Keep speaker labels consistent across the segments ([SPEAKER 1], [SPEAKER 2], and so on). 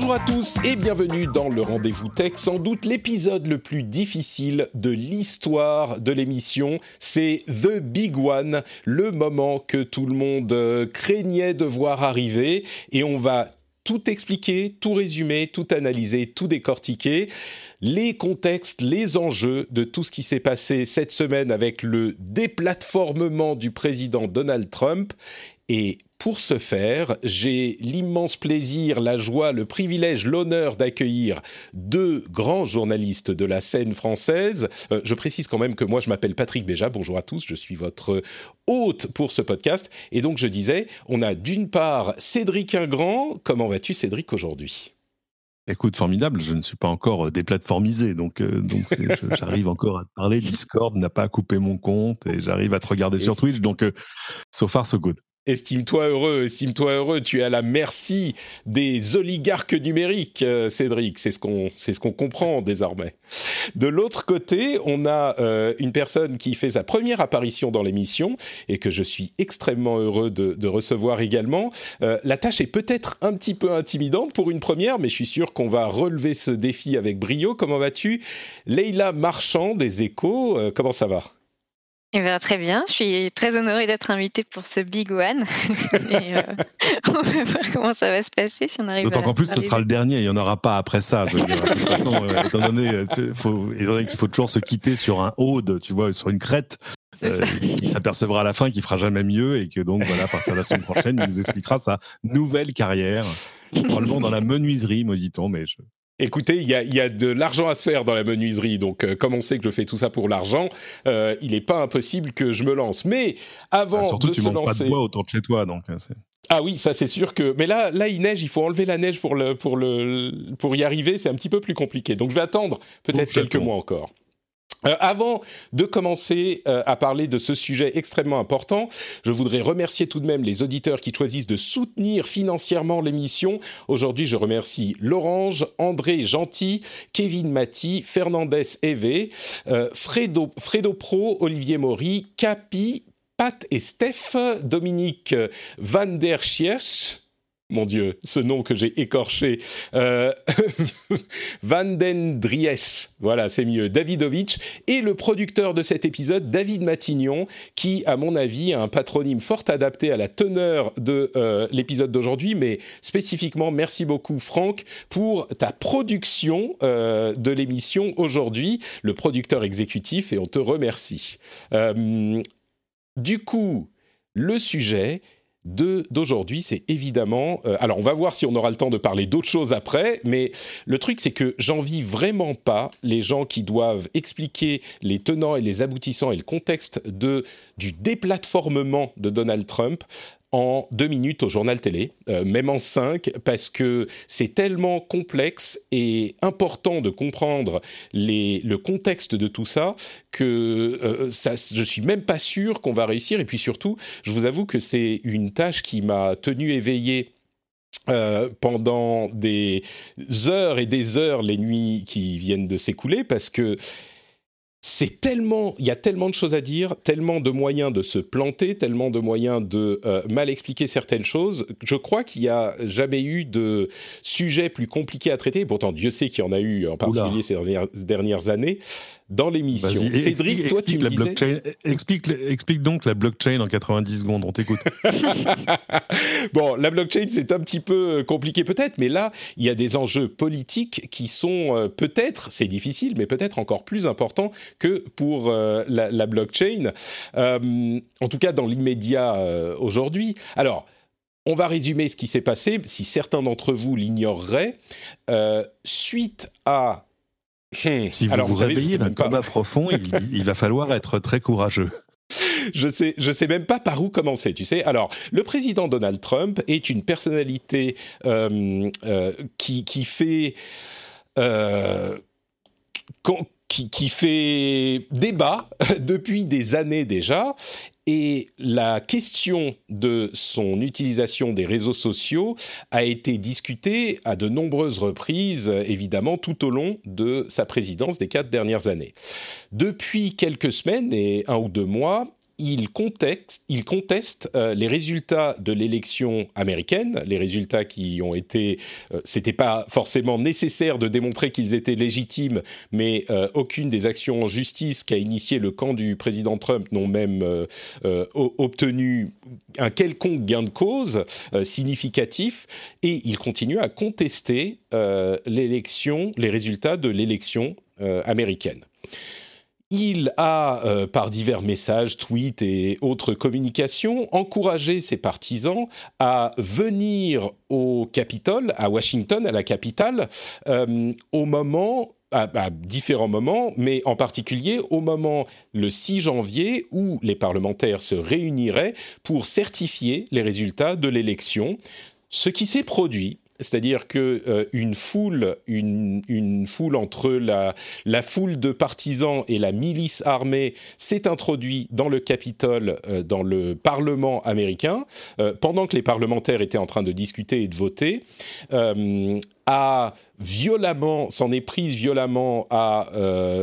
[SPEAKER 1] Bonjour à tous et bienvenue dans le Rendez-vous Tech, sans doute l'épisode le plus difficile de l'histoire de l'émission. C'est The Big One, le moment que tout le monde euh, craignait de voir arriver et on va tout expliquer, tout résumer, tout analyser, tout décortiquer, les contextes, les enjeux de tout ce qui s'est passé cette semaine avec le déplatformement du président Donald Trump. Et pour ce faire, j'ai l'immense plaisir, la joie, le privilège, l'honneur d'accueillir deux grands journalistes de la scène française. Euh, je précise quand même que moi, je m'appelle Patrick Béja. Bonjour à tous, je suis votre hôte pour ce podcast. Et donc, je disais, on a d'une part Cédric Ingrand. Comment vas-tu, Cédric, aujourd'hui?
[SPEAKER 2] Écoute, formidable, je ne suis pas encore euh, déplatformisé, donc, euh, donc j'arrive encore à te parler. Discord n'a pas coupé mon compte et j'arrive à te regarder sur Twitch, donc so far so good
[SPEAKER 1] estime-toi heureux, estime-toi heureux, tu es à la merci des oligarques numériques, euh, Cédric, c'est ce qu'on ce qu'on comprend désormais. De l'autre côté, on a euh, une personne qui fait sa première apparition dans l'émission et que je suis extrêmement heureux de, recevoir également. Euh, la tâche est peut-être un petit peu intimidante pour une première, mais je suis sûr qu'on va relever ce défi avec brio. Comment vas-tu Leïla Marchand des Échos, comment ça va?
[SPEAKER 3] Eh bien, très bien, je suis très honorée d'être invitée pour ce Big One. Euh, on va voir comment ça va se passer si on arrive
[SPEAKER 2] D'autant qu'en plus, ce sera le dernier, il n'y en aura pas après ça. Je veux dire. De toute façon, euh, étant donné, qu'il faut toujours se quitter sur un ode, tu vois, sur une crête, euh, il s'apercevra à la fin qu'il fera jamais mieux et que donc voilà, à partir de la semaine prochaine, il nous expliquera sa nouvelle carrière, probablement dans la menuiserie, me dit-on, mais je,
[SPEAKER 1] Écoutez, il y a, de l'argent à se faire dans la menuiserie, donc euh, comme on sait que je fais tout ça pour l'argent, euh, il n'est pas impossible que je me lance. Mais avant
[SPEAKER 2] ah, surtout,
[SPEAKER 1] de
[SPEAKER 2] tu
[SPEAKER 1] se
[SPEAKER 2] lancer, pas de bois autour de chez toi, donc. Euh,
[SPEAKER 1] ah oui, ça c'est sûr que. Mais là, là, il neige. Il faut enlever la neige pour le pour le pour y arriver. C'est un petit peu plus compliqué. Donc je vais attendre peut-être quelques mois encore. Euh, avant de commencer euh, à parler de ce sujet extrêmement important, je voudrais remercier tout de même les auditeurs qui choisissent de soutenir financièrement l'émission. Aujourd'hui, je remercie Lorange, André Gentil, Kevin Mati, Fernandez Eve, euh, Fredo, Pro, Olivier Maury, Capi, Pat et Steph, Dominique Van der Schiers, mon Dieu, ce nom que j'ai écorché, euh, Van den Driesch, voilà, c'est mieux, Davidovich, et le producteur de cet épisode, David Matignon, qui, à mon avis, a un patronyme fort adapté à la teneur de euh, l'épisode d'aujourd'hui, mais spécifiquement, merci beaucoup, Franck, pour ta production euh, de l'émission aujourd'hui, le producteur exécutif, et on te remercie. du coup, le sujet, d'aujourd'hui, c'est évidemment... Euh, alors, on va voir si on aura le temps de parler d'autres choses après, mais le truc, c'est que j'envie vraiment pas les gens qui doivent expliquer les tenants et les aboutissants et le contexte de, du déplatformement de Donald Trump en deux minutes au journal télé, euh, même en cinq, parce que c'est tellement complexe et important de comprendre les, le contexte de tout ça que euh, ça, je suis même pas sûr qu'on va réussir. Et puis surtout, je vous avoue que c'est une tâche qui m'a tenu éveillé. Euh, pendant des heures et des heures les nuits qui viennent de s'écouler parce que c'est tellement, il y a tellement de choses à dire, tellement de moyens de se planter, tellement de moyens de euh, mal expliquer certaines choses. Je crois qu'il n'y a jamais eu de sujet plus compliqué à traiter. pourtant, Dieu sait qu'il y en a eu, en particulier ces dernières années dans l'émission. Cédric, toi, tu me
[SPEAKER 2] disais... explique, explique donc la blockchain en 90 secondes, on t'écoute.
[SPEAKER 1] bon, la blockchain, c'est un petit peu euh, compliqué peut-être, mais là, il y a des enjeux politiques qui sont euh, peut-être, c'est difficile, mais peut-être encore plus importants que pour euh, la, blockchain, en tout cas dans l'immédiat aujourd'hui. Alors, on va résumer ce qui s'est passé, si certains d'entre vous l'ignoreraient. suite à.
[SPEAKER 2] Si vous vous, réveillez d'un coma profond, il, va falloir être très courageux.
[SPEAKER 1] Je sais, je sais même pas par où commencer. Tu sais. Alors, le président Donald Trump est une personnalité euh, euh, qui, qui fait euh, qui, fait débat depuis des années déjà. Et la question de son utilisation des réseaux sociaux a été discutée à de nombreuses reprises, évidemment, tout au long de sa présidence des quatre dernières années. Depuis quelques semaines et un ou deux mois, il, conteste euh, les résultats de l'élection américaine, les résultats qui ont été, euh, c'était pas forcément nécessaire de démontrer qu'ils étaient légitimes, mais euh, aucune des actions en justice qu'a initié le camp du président Trump n'ont même obtenu un quelconque gain de cause significatif, et il continue à contester l'élection, les résultats de l'élection américaine il a, euh, par divers messages, tweets et autres communications, encouragé ses partisans à venir au Capitole, à Washington, à la capitale, euh, au moment à, différents moments, mais en particulier au moment le 6 janvier où les parlementaires se réuniraient pour certifier les résultats de l'élection. Ce qui s'est produit, c'est-à-dire que euh, une foule, une, foule entre la, foule de partisans et la milice armée s'est introduite dans le Capitole, euh, dans le Parlement américain, euh, pendant que les parlementaires étaient en train de discuter et de voter a violemment, s'en est prise violemment à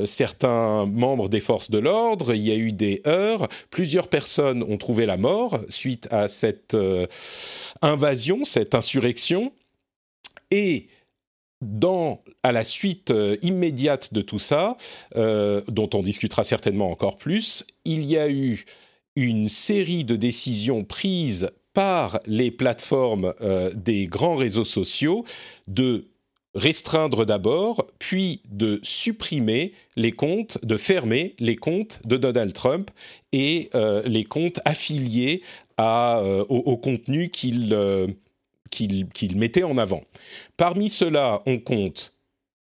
[SPEAKER 1] certains membres des forces de l'ordre. Il y a eu des heurts. Plusieurs personnes ont trouvé la mort suite à cette invasion, cette insurrection. Et dans, à la suite euh, immédiate de tout ça, euh, dont on discutera certainement encore plus, il y a eu une série de décisions prises par les plateformes euh, des grands réseaux sociaux de restreindre d'abord, puis de supprimer les comptes, de fermer les comptes de Donald Trump et les comptes affiliés à, au, au, contenu qu'il qu'il mettait en avant. Parmi ceux-là, on compte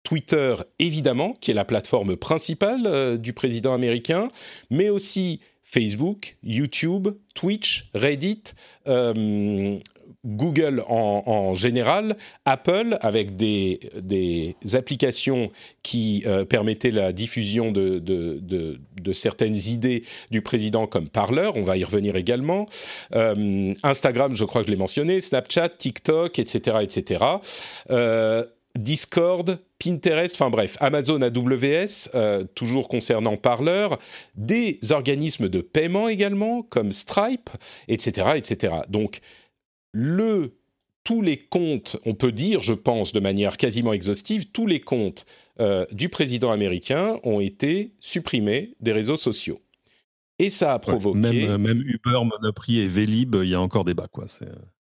[SPEAKER 1] Twitter, évidemment, qui est la plateforme principale euh, du président américain, mais aussi Facebook, YouTube, Twitch, Reddit, euh, Google en, général, Apple avec des, applications qui euh, permettaient la diffusion de, certaines idées du président comme Parler, on va y revenir également, euh, Instagram, je crois que je l'ai mentionné, Snapchat, TikTok, etc. etc. Euh, Discord, Pinterest, enfin bref, Amazon AWS, toujours concernant Parler, des organismes de paiement également, comme Stripe, etc. etc. Donc, le, tous les comptes, on peut dire, je pense, de manière quasiment exhaustive, tous les comptes euh, du président américain ont été supprimés des réseaux sociaux. Et ça a provoqué.
[SPEAKER 2] même, même, Uber, Monoprix et Vélib, il y a encore des bas, quoi.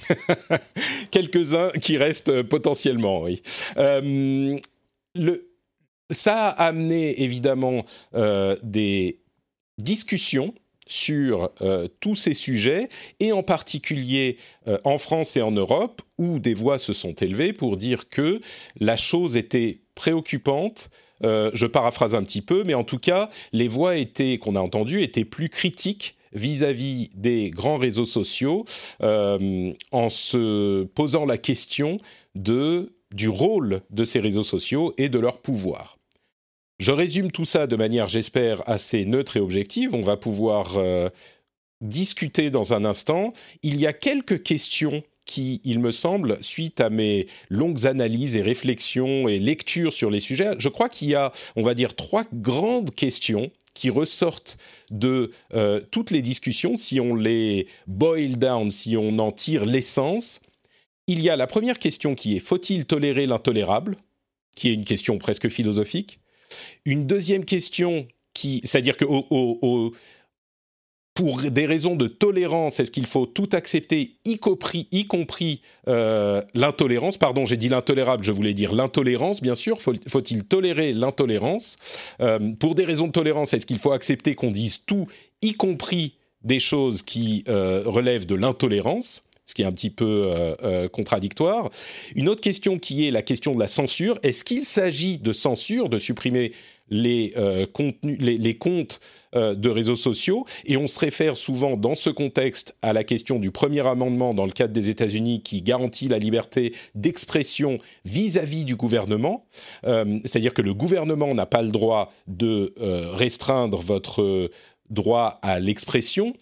[SPEAKER 1] Quelques-uns qui restent euh, potentiellement, oui. Euh, le, ça a amené évidemment des discussions sur euh, tous ces sujets, et en particulier euh, en France et en Europe, où des voix se sont élevées pour dire que la chose était préoccupante. Euh, je paraphrase un petit peu, mais en tout cas, les voix étaient qu'on a entendues étaient plus critiques vis-à-vis des grands réseaux sociaux, en se posant la question de du rôle de ces réseaux sociaux et de leur pouvoir. Je résume tout ça de manière, j'espère, assez neutre et objective. On va pouvoir euh, discuter dans un instant. Il y a quelques questions qui, il me semble, suite à mes longues analyses et réflexions et lectures sur les sujets, je crois qu'il y a, on va dire, trois grandes questions qui ressortent de euh, toutes les discussions, si on les boil down, si on en tire l'essence. Il y a la première question qui est faut-il tolérer l'intolérable qui est une question presque philosophique? Une deuxième question qui, c'est-à-dire que pour des raisons de tolérance, est-ce qu'il faut tout accepter, y compris, euh, l'intolérance? Pardon, j'ai dit l'intolérable, je voulais dire l'intolérance, bien sûr. Faut-il tolérer l'intolérance? Euh, Pour des raisons de tolérance, est-ce qu'il faut accepter qu'on dise tout, y compris des choses qui euh, relèvent de l'intolérance? Ce qui est un petit peu contradictoire. Une autre question qui est la question de la censure. Est-ce qu'il s'agit de censure, de supprimer les, contenus, les comptes euh, de réseaux sociaux? Et on se réfère souvent dans ce contexte à la question du premier amendement dans le cadre des États-Unis qui garantit la liberté d'expression vis-à-vis du gouvernement. Euh, c'est-à-dire que le gouvernement n'a pas le droit de euh, restreindre votre droit à l'expression.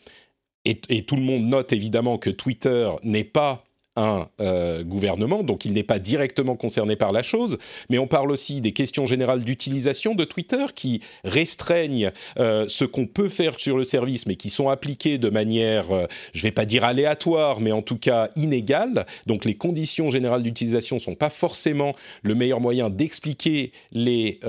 [SPEAKER 1] Et, tout le monde note évidemment que Twitter n'est pas un euh, gouvernement, donc il n'est pas directement concerné par la chose, mais on parle aussi des questions générales d'utilisation de Twitter qui restreignent euh, ce qu'on peut faire sur le service, mais qui sont appliquées de manière, euh, je ne vais pas dire aléatoire, mais en tout cas inégale. Donc les conditions générales d'utilisation ne sont pas forcément le meilleur moyen d'expliquer les,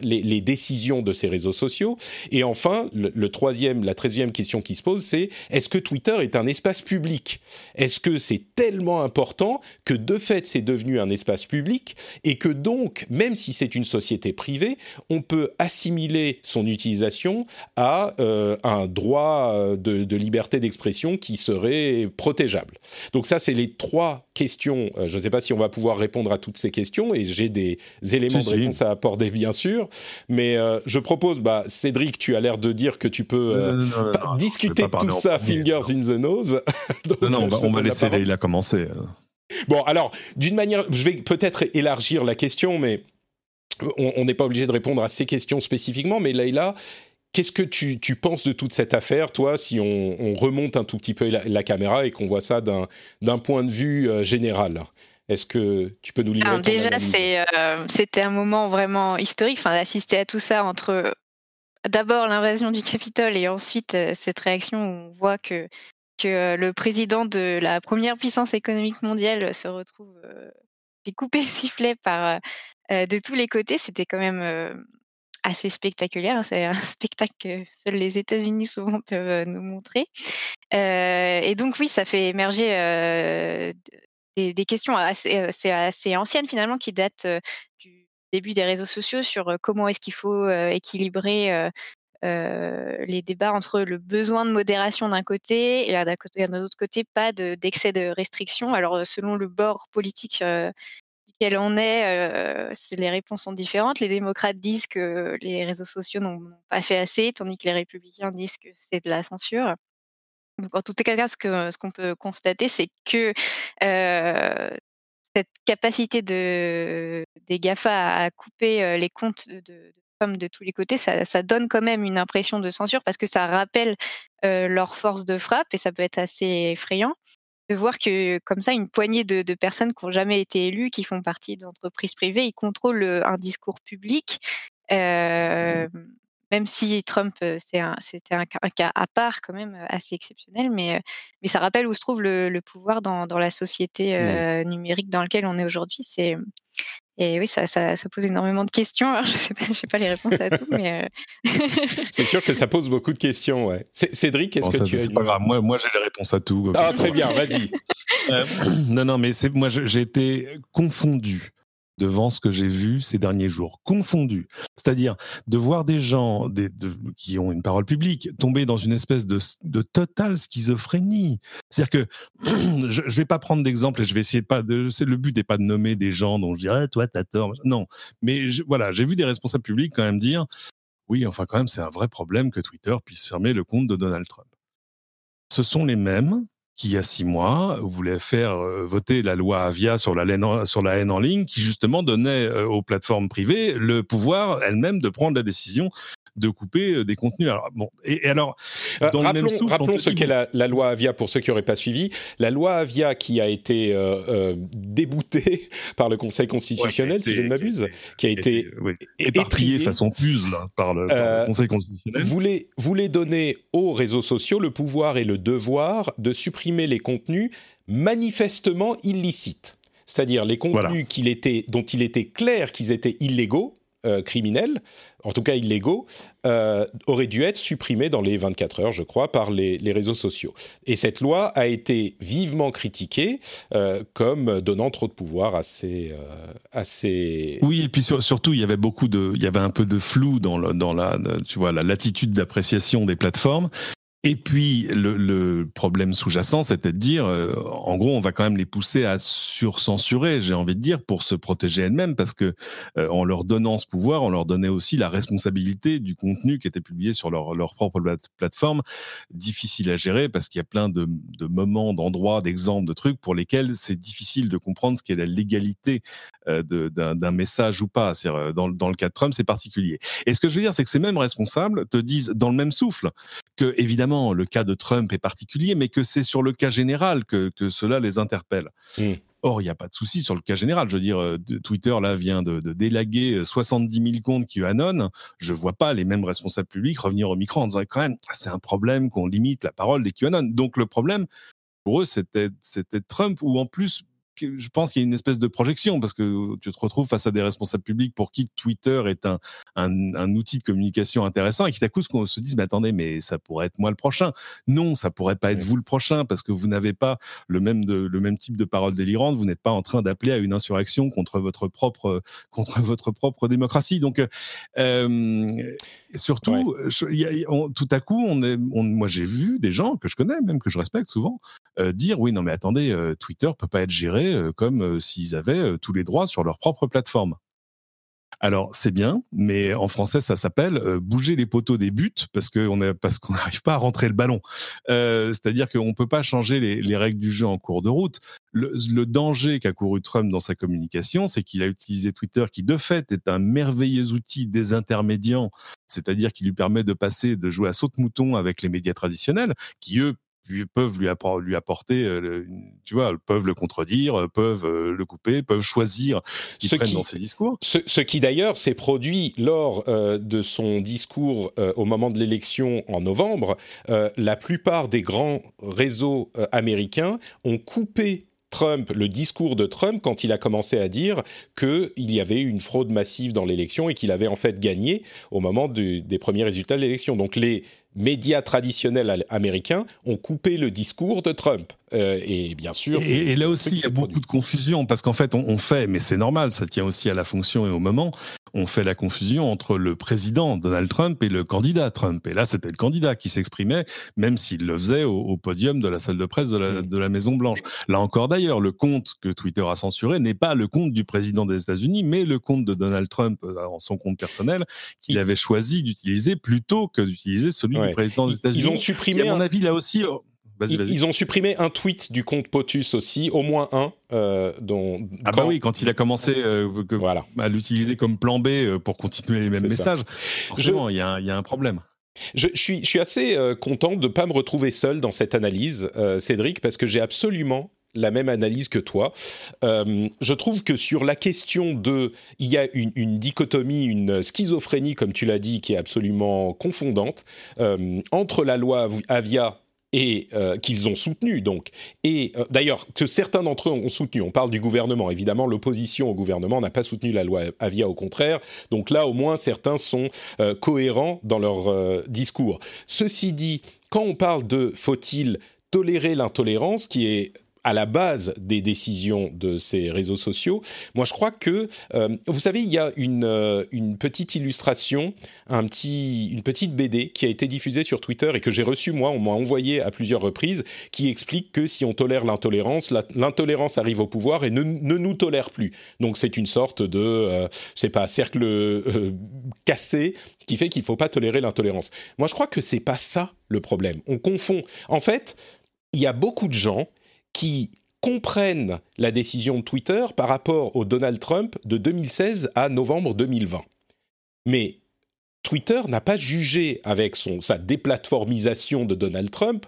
[SPEAKER 1] les, décisions de ces réseaux sociaux. Et enfin, le, le troisième, la treizième question qui se pose, c'est est-ce que Twitter est un espace public? Est-ce que c'est tellement important que de fait c'est devenu un espace public et que donc, même si c'est une société privée, on peut assimiler son utilisation à euh, un droit euh, de, liberté d'expression qui serait protégeable. Donc ça, c'est les trois questions. Euh, je ne sais pas si on va pouvoir répondre à toutes ces questions et j'ai des éléments de réponse à apporter, bien sûr. Mais je propose, bah, Cédric, tu as l'air de dire que tu peux discuter de tout ça, fingers in the nose.
[SPEAKER 2] non, on va, laisser il a commencé. Euh.
[SPEAKER 1] Bon, alors, d'une manière, je vais peut-être élargir la question, mais on n'est pas obligé de répondre à ces questions spécifiquement. Mais Leïla, qu'est-ce que tu, penses de toute cette affaire, toi, si on, remonte un tout petit peu la, caméra et qu'on voit ça d'un point de vue euh, général? Est-ce que tu peux nous livrer Alors
[SPEAKER 3] Déjà, euh, c'était un moment vraiment historique, enfin, d'assister à tout ça entre d'abord l'invasion du Capitole et ensuite cette réaction où on voit que que le président de la première puissance économique mondiale se retrouve couper le sifflet par de tous les côtés, c'était quand même assez spectaculaire. Hein. C'est un spectacle que seuls les États-Unis souvent peuvent nous montrer. et donc oui, ça fait émerger des, questions assez, assez, anciennes finalement qui datent du début des réseaux sociaux sur comment est-ce qu'il faut équilibrer les débats entre le besoin de modération d'un côté et d'un autre côté pas d'excès de, restrictions. Alors selon le bord politique duquel on est, les réponses sont différentes. Les démocrates disent que les réseaux sociaux n'ont pas fait assez, tandis que les républicains disent que c'est de la censure. En tout cas, ce qu'on peut constater, c'est que cette capacité de, des GAFA à couper les comptes de, de tous les côtés, ça, donne quand même une impression de censure parce que ça rappelle leur force de frappe et ça peut être assez effrayant de voir que comme ça, une poignée de, personnes qui n'ont jamais été élues, qui font partie d'entreprises privées, ils contrôlent un discours public. Mmh. Même si Trump, c'était un, cas à part quand même assez exceptionnel, mais, mais ça rappelle où se trouve le, pouvoir dans, la société mmh. numérique dans laquelle on est aujourd'hui. C'est et oui, ça, ça, pose énormément de questions. je ne sais, sais, pas les réponses à tout, mais.
[SPEAKER 1] Euh, c'est sûr que ça pose beaucoup de questions, ouais. Cédric, est-ce que tu as.
[SPEAKER 2] pas grave, moi, moi j'ai les réponses à tout.
[SPEAKER 1] Ah, très bien, vas-y.
[SPEAKER 2] Euh, non, non, mais moi j'ai été confondu devant ce que j'ai vu ces derniers jours, confondu. C'est-à-dire de voir des gens qui ont une parole publique tomber dans une espèce de, de totale schizophrénie. C'est-à-dire que je ne vais pas prendre d'exemple et je vais essayer pas de. Le but n'est pas de nommer des gens dont je dirais ah, toi t'as tort. Non, mais voilà, j'ai vu des responsables publics quand même dire oui, enfin quand même c'est un vrai problème que Twitter puisse fermer le compte de Donald Trump. Ce sont les mêmes qui, il y a six mois, voulait faire euh, voter la loi Avia sur la, haine en, ligne, qui justement donnait euh, aux plateformes privées le pouvoir elles-mêmes de prendre la décision de couper euh, des contenus. Alors, bon, et, alors,
[SPEAKER 1] euh, dans rappelons, le même rappelons ce qu'est la, loi Avia pour ceux qui n'auraient pas suivi. La loi Avia qui a été euh, déboutée par le Conseil constitutionnel, si je ne m'abuse, qui a été,
[SPEAKER 2] éparpillée façon puzzle par le, Conseil constitutionnel,
[SPEAKER 1] voulait, voulait donner aux réseaux sociaux le pouvoir et le devoir de supprimer les contenus manifestement illicites c'est-à-dire les contenus était, dont il était clair qu'ils étaient illégaux, euh, criminels, en tout cas illégaux, euh, auraient dû être supprimés dans les 24 heures, je crois, par les, réseaux sociaux. Et cette loi a été vivement critiquée euh, comme donnant trop de pouvoir à ces,
[SPEAKER 2] Oui, et puis surtout, il y avait beaucoup de, il y avait un peu de flou dans, dans la, tu vois, la latitude d'appréciation des plateformes. Et puis le, problème sous-jacent, c'était de dire, euh, en gros, on va quand même les pousser à surcensurer, j'ai envie de dire, pour se protéger elles-mêmes, parce que euh, en leur donnant ce pouvoir, on leur donnait aussi la responsabilité du contenu qui était publié sur leur, leur propre plateforme, difficile à gérer, parce qu'il y a plein de, de moments, d'endroits, d'exemples, de trucs pour lesquels c'est difficile de comprendre ce qu'est la légalité euh, d'un message ou pas. Dans, dans le cas de Trump, c'est particulier. Et ce que je veux dire, c'est que ces mêmes responsables te disent dans le même souffle que évidemment le cas de Trump est particulier, mais que c'est sur le cas général que, cela les interpelle. Hmm. Or, il n'y a pas de souci sur le cas général. Je veux dire, euh, Twitter là vient de, délaguer 70 000 comptes QAnon. Je vois pas les mêmes responsables publics revenir au micro en disant quand même, ah, c'est un problème qu'on limite la parole des QAnon. Donc le problème pour eux, c'était Trump ou en plus je pense qu'il y a une espèce de projection parce que tu te retrouves face à des responsables publics pour qui Twitter est un, un, outil de communication intéressant et qui d'un coup se disent mais attendez mais ça pourrait être moi le prochain. Non, ça pourrait pas être vous le prochain parce que vous n'avez pas le même de, le même type de parole délirante. Vous n'êtes pas en train d'appeler à une insurrection contre votre propre contre votre propre démocratie. Donc euh, surtout tout à coup on est moi j'ai vu des gens que je connais même que je respecte souvent euh, dire oui non mais attendez euh, Twitter peut pas être géré comme s'ils avaient tous les droits sur leur propre plateforme. Alors c'est bien, mais en français ça s'appelle bouger les poteaux des buts parce qu'on n'arrive pas à rentrer le ballon. C'est-à-dire qu'on peut pas changer les, règles du jeu en cours de route. Le, le danger qu'a couru Trump dans sa communication, c'est qu'il a utilisé Twitter, qui de fait est un merveilleux outil désintermédiant, c'est-à-dire qui lui permet de passer de jouer à saute-mouton avec les médias traditionnels, qui eux peuvent lui, apporter, euh, tu vois, peuvent le contredire, euh, peuvent euh, le couper, peuvent choisir ce qu'ils prennent dans ses discours.
[SPEAKER 1] Ce, qui d'ailleurs s'est produit lors de son discours au moment de l'élection en novembre. la plupart des grands réseaux américains ont coupé Trump, le discours de Trump quand il a commencé à dire qu'il y avait une fraude massive dans l'élection et qu'il avait en fait gagné au moment des premiers résultats de l'élection. Donc les médias traditionnels américains ont coupé le discours de Trump. Euh, et bien sûr.
[SPEAKER 2] Et, là aussi, il y a beaucoup de confusion parce qu'en fait, on, fait, mais c'est normal, ça tient aussi à la fonction et au moment, on fait la confusion entre le président Donald Trump et le candidat Trump. Et là, c'était le candidat qui s'exprimait, même s'il le faisait au, podium de la salle de presse de la, de la Maison Blanche. Là encore, d'ailleurs, le compte que Twitter a censuré n'est pas le compte du président des États-Unis, mais le compte de Donald Trump euh, en son compte personnel qu'il avait choisi d'utiliser plutôt que d'utiliser celui du président des États-Unis.
[SPEAKER 1] Ils ont supprimé.
[SPEAKER 2] à mon avis, là aussi,
[SPEAKER 1] ils, ont supprimé un tweet du compte POTUS aussi, au moins un. Euh, dont,
[SPEAKER 2] ah bah oui, quand il a commencé euh, voilà. à l'utiliser comme plan B euh, pour continuer les mêmes messages. Forcément, il y, a un problème.
[SPEAKER 1] Je, suis, je, suis, assez content de ne pas me retrouver seul dans cette analyse, Cédric, parce que j'ai absolument la même analyse que toi. je trouve que sur la question de, il y a une, une dichotomie, une schizophrénie, comme tu l'as dit, qui est absolument confondante entre la loi Avia et euh, qu'ils ont soutenu donc. Et euh, d'ailleurs que certains d'entre eux ont soutenu. On parle du gouvernement. Évidemment l'opposition au gouvernement n'a pas soutenu la loi Avia au contraire. Donc là au moins certains sont euh, cohérents dans leur discours. Ceci dit quand on parle de faut-il tolérer l'intolérance qui est à la base des décisions de ces réseaux sociaux. Moi, je crois que, euh, vous savez, il y a une, euh, une petite illustration, un petit, une petite BD qui a été diffusée sur Twitter et que j'ai reçue, moi, on m'a envoyé à plusieurs reprises, qui explique que si on tolère l'intolérance, l'intolérance arrive au pouvoir et ne, nous tolère plus. Donc, c'est une sorte de, euh, pas, cercle euh, cassé qui fait qu'il ne faut pas tolérer l'intolérance. Moi, je crois que c'est pas ça le problème. On confond. En fait, il y a beaucoup de gens qui comprennent la décision de Twitter par rapport au Donald Trump de 2016 à novembre 2020. Mais Twitter n'a pas jugé avec sa déplatformisation de Donald Trump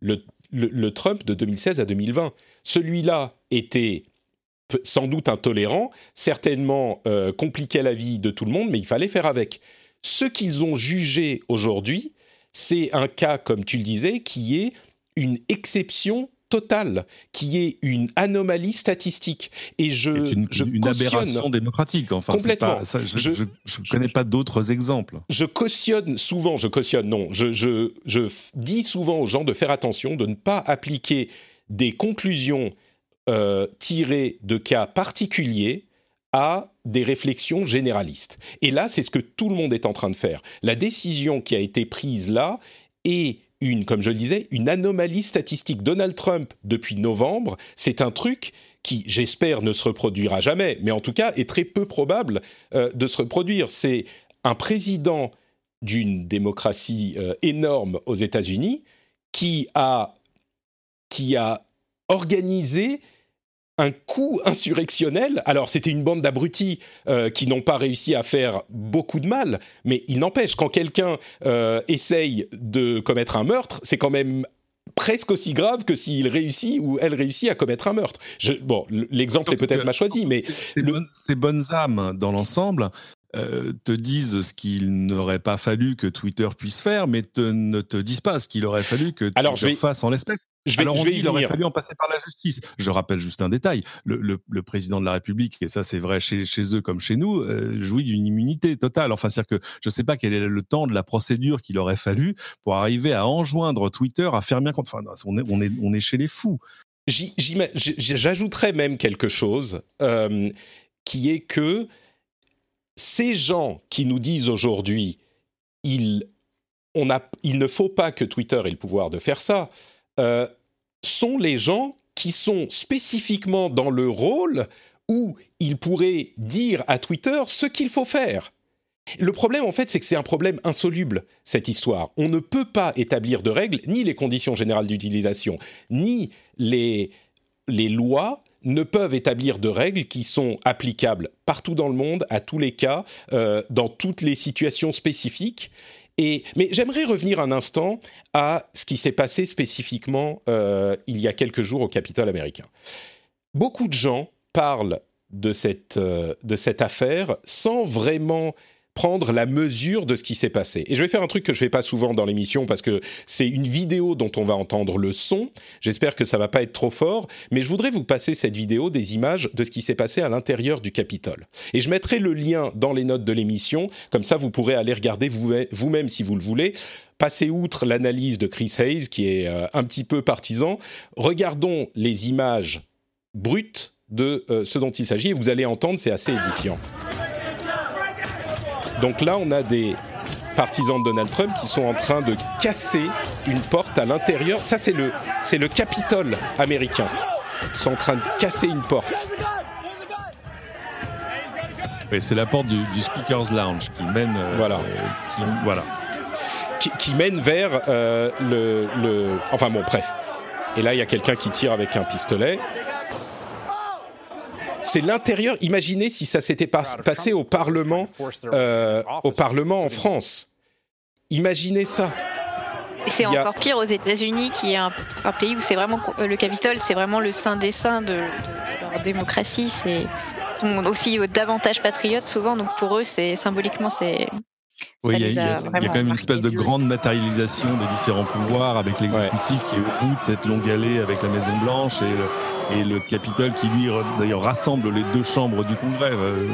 [SPEAKER 1] le, Trump de 2016 à 2020. Celui-là était sans doute intolérant, certainement euh, compliquait la vie de tout le monde, mais il fallait faire avec. Ce qu'ils ont jugé aujourd'hui, c'est un cas, comme tu le disais, qui est une exception totale, qui est une anomalie statistique. Et je,
[SPEAKER 2] une,
[SPEAKER 1] je
[SPEAKER 2] une aberration démocratique. Enfin,
[SPEAKER 1] complètement.
[SPEAKER 2] je ne connais pas d'autres exemples.
[SPEAKER 1] Je cautionne souvent, je cautionne, non, je, je, je dis souvent aux gens de faire attention, de ne pas appliquer des conclusions euh, tirées de cas particuliers à des réflexions généralistes. Et là, c'est ce que tout le monde est en train de faire. La décision qui a été prise là est une, comme je le disais, une anomalie statistique. Donald Trump, depuis novembre, c'est un truc qui, j'espère, ne se reproduira jamais, mais en tout cas est très peu probable euh, de se reproduire. C'est un président d'une démocratie euh, énorme aux États-Unis qui a, qui a organisé un coup insurrectionnel. Alors, c'était une bande d'abrutis euh, qui n'ont pas réussi à faire beaucoup de mal, mais il n'empêche, quand quelqu'un euh, essaye de commettre un meurtre, c'est quand même presque aussi grave que s'il réussit ou elle réussit à commettre un meurtre. bon, l'exemple est peut-être mal choisi, mais...
[SPEAKER 2] Ces, bonnes, âmes, dans l'ensemble, euh, te disent ce qu'il n'aurait pas fallu que Twitter puisse faire, mais ne te disent pas ce qu'il aurait fallu que Twitter
[SPEAKER 1] Alors, je
[SPEAKER 2] fasse en l'espèce.
[SPEAKER 1] Je vais,
[SPEAKER 2] Alors on
[SPEAKER 1] je
[SPEAKER 2] dit il aurait fallu en passer par la justice. Je rappelle juste un détail. Le, président de la République, et ça c'est vrai chez, eux comme chez nous, euh, jouit d'une immunité totale. Enfin, c'est-à-dire que je ne sais pas quel est le temps de la procédure qu'il aurait fallu pour arriver à enjoindre Twitter à faire bien compte. Enfin, on est, on est, on est chez les fous.
[SPEAKER 1] J'ajouterais même quelque chose euh, qui est que ces gens qui nous disent aujourd'hui il, on a, il ne faut pas que Twitter ait le pouvoir de faire ça, euh, sont les gens qui sont spécifiquement dans le rôle où ils pourraient dire à Twitter ce qu'il faut faire. Le problème, en fait, c'est que c'est un problème insoluble, cette histoire. On ne peut pas établir de règles, ni les conditions générales d'utilisation, ni les, les lois ne peuvent établir de règles qui sont applicables partout dans le monde, à tous les cas, euh, dans toutes les situations spécifiques mais j'aimerais revenir un instant à ce qui s'est passé spécifiquement euh, il y a quelques jours au Capitole américain. Beaucoup de gens parlent de cette, euh, de cette affaire sans vraiment prendre la mesure de ce qui s'est passé. Et je vais faire un truc que je fais pas souvent dans l'émission parce que c'est une vidéo dont on va entendre le son. J'espère que ça va pas être trop fort, mais je voudrais vous passer cette vidéo des images de ce qui s'est passé à l'intérieur du Capitole. Et je mettrai le lien dans les notes de l'émission, comme ça vous pourrez aller regarder vous-même si vous le voulez. Passez outre l'analyse de Chris Hayes qui est euh, un petit peu partisan. Regardons les images brutes de euh, ce dont il s'agit et vous allez entendre, c'est assez édifiant. Donc là, on a des partisans de Donald Trump qui sont en train de casser une porte à l'intérieur. Ça, c'est le, c'est le Capitole américain. Ils sont en train de casser une porte.
[SPEAKER 2] Oui, c'est la porte du, Speaker's Lounge qui mène. Euh,
[SPEAKER 1] voilà.
[SPEAKER 2] qui, voilà.
[SPEAKER 1] Qui, mène vers euh, le, le. Enfin bon, bref. Et là, il y a quelqu'un qui tire avec un pistolet c'est l'intérieur. Imaginez si ça s'était passé au Parlement, euh, au Parlement en France. Imaginez ça.
[SPEAKER 3] C'est encore pire aux États-Unis, qui est un, pays où c'est vraiment euh, le Capitole, c'est vraiment le saint des saints de, leur démocratie. C'est aussi davantage patriotes souvent, donc pour eux, c'est symboliquement c'est
[SPEAKER 2] oui, il y, a, quand même une espèce de grande matérialisation des différents pouvoirs avec l'exécutif qui est au bout de cette longue allée avec la Maison Blanche et le, Capitole qui lui d'ailleurs rassemble les deux chambres du Congrès. Euh,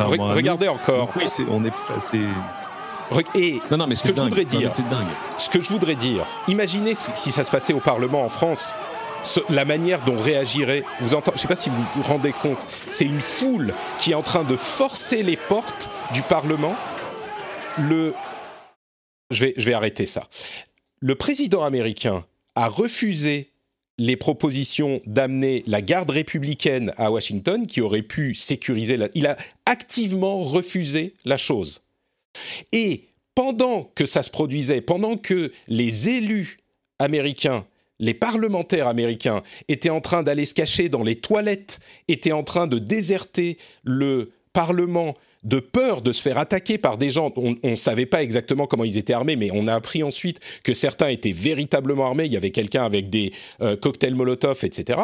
[SPEAKER 1] regardez encore.
[SPEAKER 2] oui, on est
[SPEAKER 1] et non, non, mais ce que je voudrais dire, ce que je voudrais dire, imaginez si, ça se passait au Parlement en France, la manière dont réagirait, vous entendez, je ne sais pas si vous vous rendez compte, c'est une foule qui est en train de forcer les portes du Parlement le... Je vais, je vais arrêter ça. Le président américain a refusé les propositions d'amener la garde républicaine à Washington, qui aurait pu sécuriser la... Il a activement refusé la chose. Et pendant que ça se produisait, pendant que les élus américains, les parlementaires américains étaient en train d'aller se cacher dans les toilettes, étaient en train de déserter le Parlement de peur de se faire attaquer par des gens. On ne savait pas exactement comment ils étaient armés, mais on a appris ensuite que certains étaient véritablement armés. Il y avait quelqu'un avec des euh, cocktails Molotov, etc.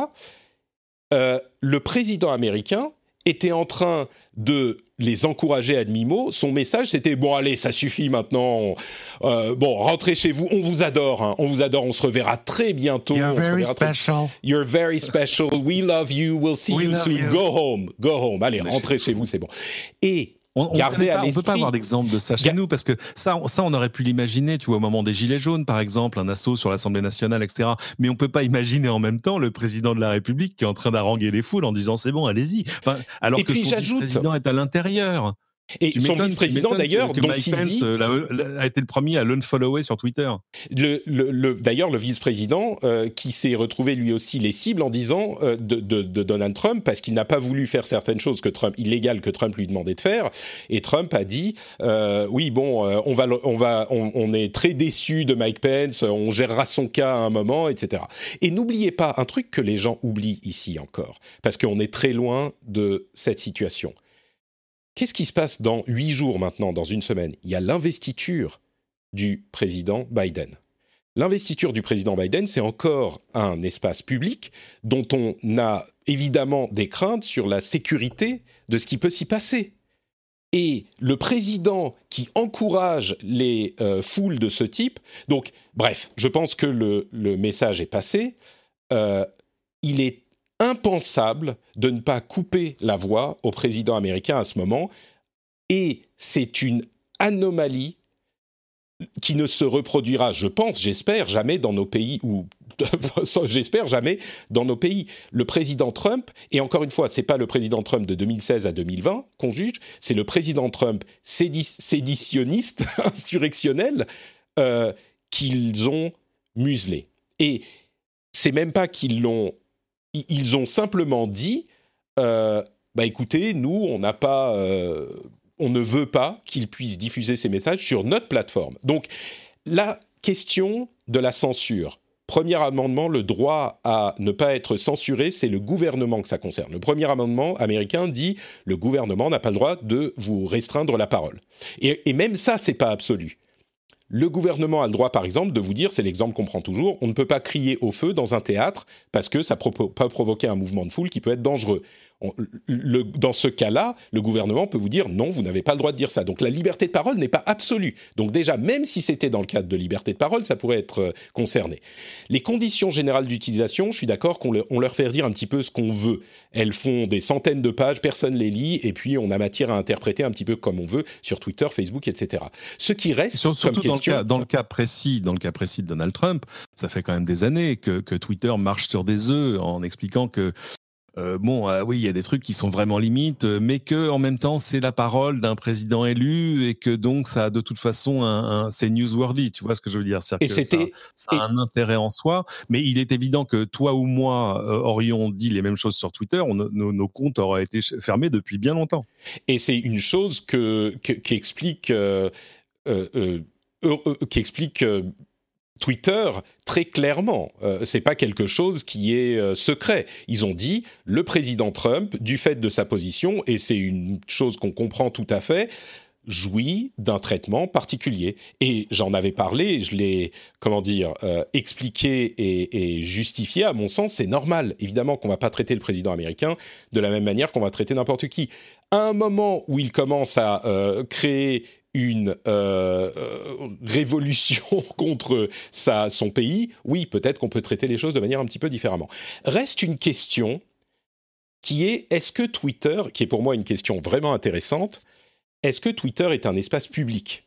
[SPEAKER 1] Euh, le président américain était en train de les encourager à demi-mot. Son message, c'était bon, allez, ça suffit maintenant. Euh, bon, rentrez chez vous. On vous adore. Hein. On vous adore. On se reverra très bientôt.
[SPEAKER 2] You're very special.
[SPEAKER 1] You're very special. We love you. We'll see you soon. Go home. Go home. Allez, rentrez chez vous. C'est bon. Et
[SPEAKER 2] on, on ne peut pas avoir d'exemple de ça chez nous parce que ça, ça, on aurait pu l'imaginer, tu vois, au moment des Gilets jaunes, par exemple, un assaut sur l'Assemblée nationale, etc. Mais on peut pas imaginer en même temps le président de la République qui est en train d'haranguer les foules en disant c'est bon, allez-y. Enfin, alors que son président est à l'intérieur.
[SPEAKER 1] Et son vice-président, d'ailleurs, dont il dit...
[SPEAKER 2] Euh, a été le premier à l'unfollower sur Twitter.
[SPEAKER 1] Le, le, d'ailleurs, le vice-président euh, qui s'est retrouvé lui aussi les cibles en disant euh, de, de, de, Donald Trump parce qu'il n'a pas voulu faire certaines choses que Trump illégales que Trump lui demandait de faire. Et Trump a dit oui bon on va on va on, est très déçu de Mike Pence, on gérera son cas à un moment, etc. Et n'oubliez pas un truc que les gens oublient ici encore parce qu'on est très loin de cette situation Qu'est-ce qui se passe dans huit jours maintenant, dans une semaine? Il y a l'investiture du président Biden. L'investiture du président Biden, c'est encore un espace public dont on a évidemment des craintes sur la sécurité de ce qui peut s'y passer. Et le président qui encourage les euh, foules de ce type, donc bref, je pense que le, message est passé. Euh, il est impensable de ne pas couper la voix au président américain à ce moment. Et c'est une anomalie qui ne se reproduira, je pense, j'espère, jamais dans nos pays, ou j'espère jamais dans nos pays. Le président Trump, et encore une fois, c'est pas le président Trump de 2016 à 2020 qu'on juge, c'est le président Trump séditionniste, insurrectionnel, euh, qu'ils ont muselé. Et c'est même pas qu'ils l'ont ils ont simplement dit, euh, bah écoutez, nous, on n'a pas, euh, on ne veut pas qu'ils puissent diffuser ces messages sur notre plateforme. Donc, la question de la censure. Premier amendement, le droit à ne pas être censuré, c'est le gouvernement que ça concerne. Le premier amendement américain dit le gouvernement n'a pas le droit de vous restreindre la parole. Et, et même ça, c'est pas absolu. Le gouvernement a le droit, par exemple, de vous dire, c'est l'exemple qu'on prend toujours, on ne peut pas crier au feu dans un théâtre parce que ça peut provoquer un mouvement de foule qui peut être dangereux dans ce cas-là, le gouvernement peut vous dire non, vous n'avez pas le droit de dire ça. Donc la liberté de parole n'est pas absolue. Donc déjà, même si c'était dans le cadre de liberté de parole, ça pourrait être euh, concerné. Les conditions générales d'utilisation, je suis d'accord qu'on leur fait dire un petit peu ce qu'on veut. Elles font des centaines de pages, personne les lit, et puis on a matière à interpréter un petit peu comme on veut sur Twitter, Facebook, etc. Ce qui reste surtout comme question...
[SPEAKER 2] dans le, cas, précis, dans le cas précis de Donald Trump, ça fait quand même des années que, que Twitter marche sur des œufs en expliquant que euh, bon, euh, oui, il y a des trucs qui sont vraiment limites, euh, mais que en même temps, c'est la parole d'un président élu et que donc ça a de toute façon un, c'est newsworthy. Tu vois ce que je veux dire?
[SPEAKER 1] Et c'était
[SPEAKER 2] ça, a un intérêt en soi, mais il est évident que toi ou moi aurions dit les mêmes choses sur Twitter, nos, comptes auraient été fermés depuis bien longtemps.
[SPEAKER 1] Et c'est une chose que, qui explique. qui explique Twitter très clairement. Euh, c'est pas quelque chose qui est euh, secret. Ils ont dit le président Trump, du fait de sa position, et c'est une chose qu'on comprend tout à fait, jouit d'un traitement particulier. Et j'en avais parlé, je l'ai, comment dire, euh, expliqué et, justifié. À mon sens, c'est normal. Évidemment qu'on va pas traiter le président américain de la même manière qu'on va traiter n'importe qui. À un moment où il commence à créer une euh, euh, révolution contre sa, son pays, oui, peut-être qu'on peut traiter les choses de manière un petit peu différemment. Reste une question qui est est-ce que Twitter, qui est pour moi une question vraiment intéressante, est-ce que Twitter est un espace public?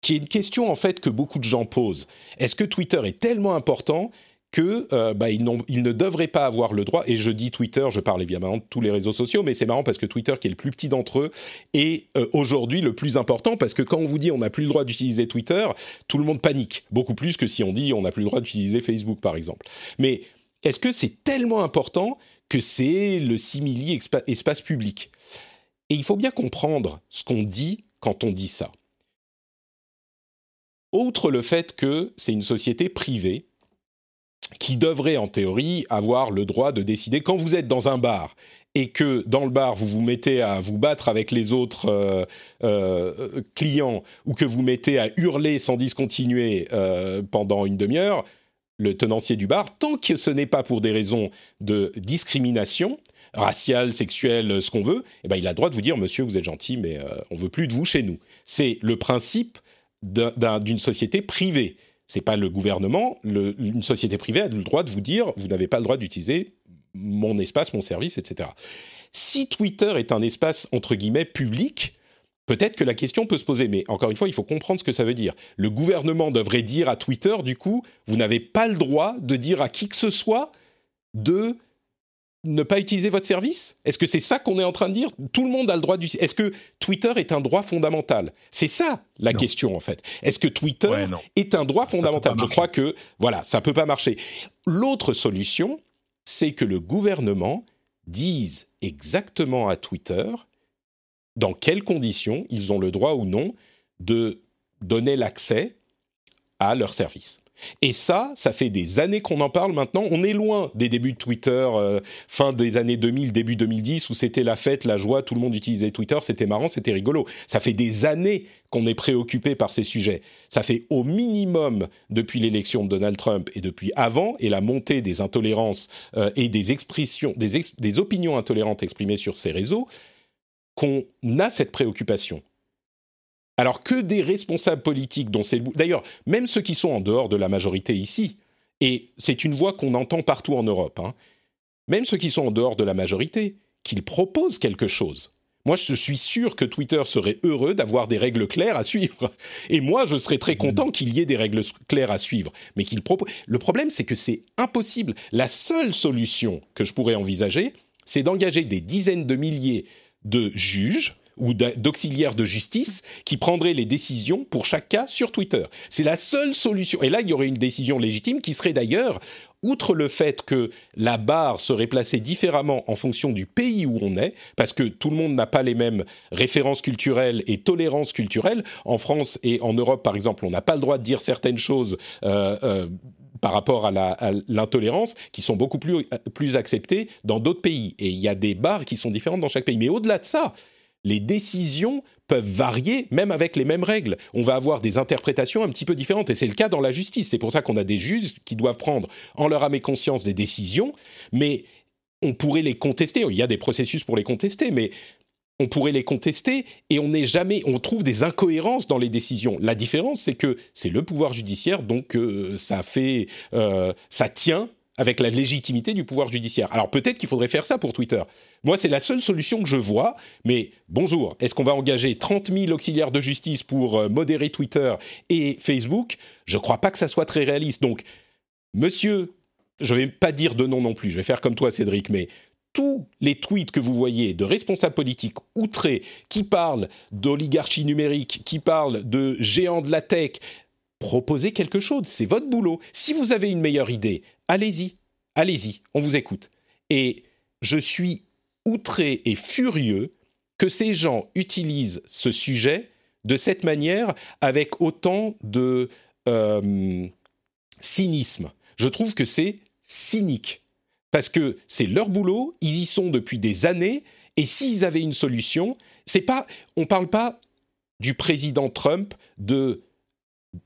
[SPEAKER 1] Qui est une question en fait que beaucoup de gens posent. Est-ce que Twitter est tellement important que euh, bah, ils, ne devraient pas avoir le droit, et je dis Twitter, je parle évidemment de tous les réseaux sociaux, mais c'est marrant parce que Twitter, qui est le plus petit d'entre eux, est euh, aujourd'hui le plus important, parce que quand on vous dit on n'a plus le droit d'utiliser Twitter, tout le monde panique, beaucoup plus que si on dit on n'a plus le droit d'utiliser Facebook, par exemple. Mais est-ce que c'est tellement important que c'est le simili espace public? Et il faut bien comprendre ce qu'on dit quand on dit ça. Outre le fait que c'est une société privée, qui devrait en théorie avoir le droit de décider quand vous êtes dans un bar et que dans le bar vous vous mettez à vous battre avec les autres euh, euh, clients ou que vous mettez à hurler sans discontinuer euh, pendant une demi-heure, le tenancier du bar, tant que ce n'est pas pour des raisons de discrimination raciale, sexuelle, ce qu'on veut, eh ben, il a le droit de vous dire Monsieur, vous êtes gentil, mais on veut plus de vous chez nous. C'est le principe d'une société privée c'est pas le gouvernement, une société privée a le droit de vous dire vous n'avez pas le droit d'utiliser mon espace, mon service, etc. Si Twitter est un espace entre guillemets public, peut-être que la question peut se poser, mais encore une fois, il faut comprendre ce que ça veut dire. Le gouvernement devrait dire à Twitter, du coup, vous n'avez pas le droit de dire à qui que ce soit de ne pas utiliser votre service? Est-ce que c'est ça qu'on est en train de dire? Tout le monde a le droit d'utiliser. Est-ce que Twitter est un droit fondamental? C'est ça la question en fait. Est-ce que Twitter est un droit fondamental? Je crois que voilà, ça peut pas marcher. L'autre solution, c'est que le gouvernement dise exactement à Twitter dans quelles conditions ils ont le droit ou non de donner l'accès à leur service. Et ça, ça fait des années qu'on en parle maintenant. On est loin des débuts de Twitter, euh, fin des années 2000, début 2010, où c'était la fête, la joie, tout le monde utilisait Twitter, c'était marrant, c'était rigolo. Ça fait des années qu'on est préoccupé par ces sujets. Ça fait au minimum depuis l'élection de Donald Trump et depuis avant, et la montée des intolérances euh, et des expressions, des, des opinions intolérantes exprimées sur ces réseaux, qu'on a cette préoccupation. Alors que des responsables politiques dont c'est D'ailleurs, même ceux qui sont en dehors de la majorité ici, et c'est une voix qu'on entend partout en Europe, hein, même ceux qui sont en dehors de la majorité, qu'ils proposent quelque chose. Moi, je suis sûr que Twitter serait heureux d'avoir des règles claires à suivre. Et moi, je serais très content qu'il y ait des règles claires à suivre. Mais qu'il propose. Le problème, c'est que c'est impossible. La seule solution que je pourrais envisager, c'est d'engager des dizaines de milliers de juges ou d'auxiliaires de justice qui prendraient les décisions pour chaque cas sur Twitter. C'est la seule solution. Et là, il y aurait une décision légitime qui serait d'ailleurs, outre le fait que la barre serait placée différemment en fonction du pays où on est, parce que tout le monde n'a pas les mêmes références culturelles et tolérances culturelles. En France et en Europe, par exemple, on n'a pas le droit de dire certaines choses. Euh, euh, par rapport à l'intolérance, qui sont beaucoup plus, plus acceptées dans d'autres pays. Et il y a des barres qui sont différentes dans chaque pays. Mais au-delà de ça, les décisions peuvent varier même avec les mêmes règles. On va avoir des interprétations un petit peu différentes et c'est le cas dans la justice. C'est pour ça qu'on a des juges qui doivent prendre en leur âme et conscience des décisions, mais on pourrait les contester. Il y a des processus pour les contester, mais on pourrait les contester et on n'est jamais, on trouve des incohérences dans les décisions. La différence, c'est que c'est le pouvoir judiciaire, donc euh, ça fait, euh, ça tient avec la légitimité du pouvoir judiciaire. Alors peut-être qu'il faudrait faire ça pour Twitter. Moi, c'est la seule solution que je vois. Mais bonjour, est-ce qu'on va engager 30 000 auxiliaires de justice pour euh, modérer Twitter et Facebook? Je ne crois pas que ça soit très réaliste. Donc, monsieur, je ne vais pas dire de nom non plus, je vais faire comme toi, Cédric, mais tous les tweets que vous voyez de responsables politiques outrés qui parlent d'oligarchie numérique, qui parlent de géants de la tech, proposez quelque chose, c'est votre boulot. Si vous avez une meilleure idée, allez-y, allez-y, on vous écoute. Et je suis outré et furieux que ces gens utilisent ce sujet de cette manière avec autant de euh, cynisme. Je trouve que c'est cynique. Parce que c'est leur boulot, ils y sont depuis des années, et s'ils avaient une solution, c'est pas, on parle pas du président Trump de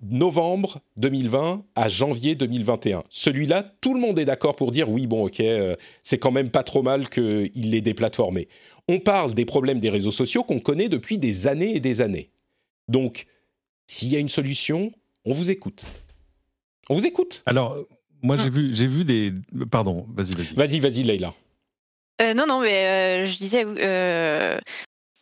[SPEAKER 1] novembre 2020 à janvier 2021. Celui-là, tout le monde est d'accord pour dire oui, bon, ok, euh, c'est quand même pas trop mal qu'il l'ait déplatformé. On parle des problèmes des réseaux sociaux qu'on connaît depuis des années et des années. Donc, s'il y a une solution, on vous écoute. On vous écoute.
[SPEAKER 2] Alors, moi, j'ai ah. vu, j'ai vu des. Pardon, vas-y, vas-y.
[SPEAKER 1] Vas-y, vas-y, Leïla.
[SPEAKER 3] Euh, non, non, mais euh, je disais,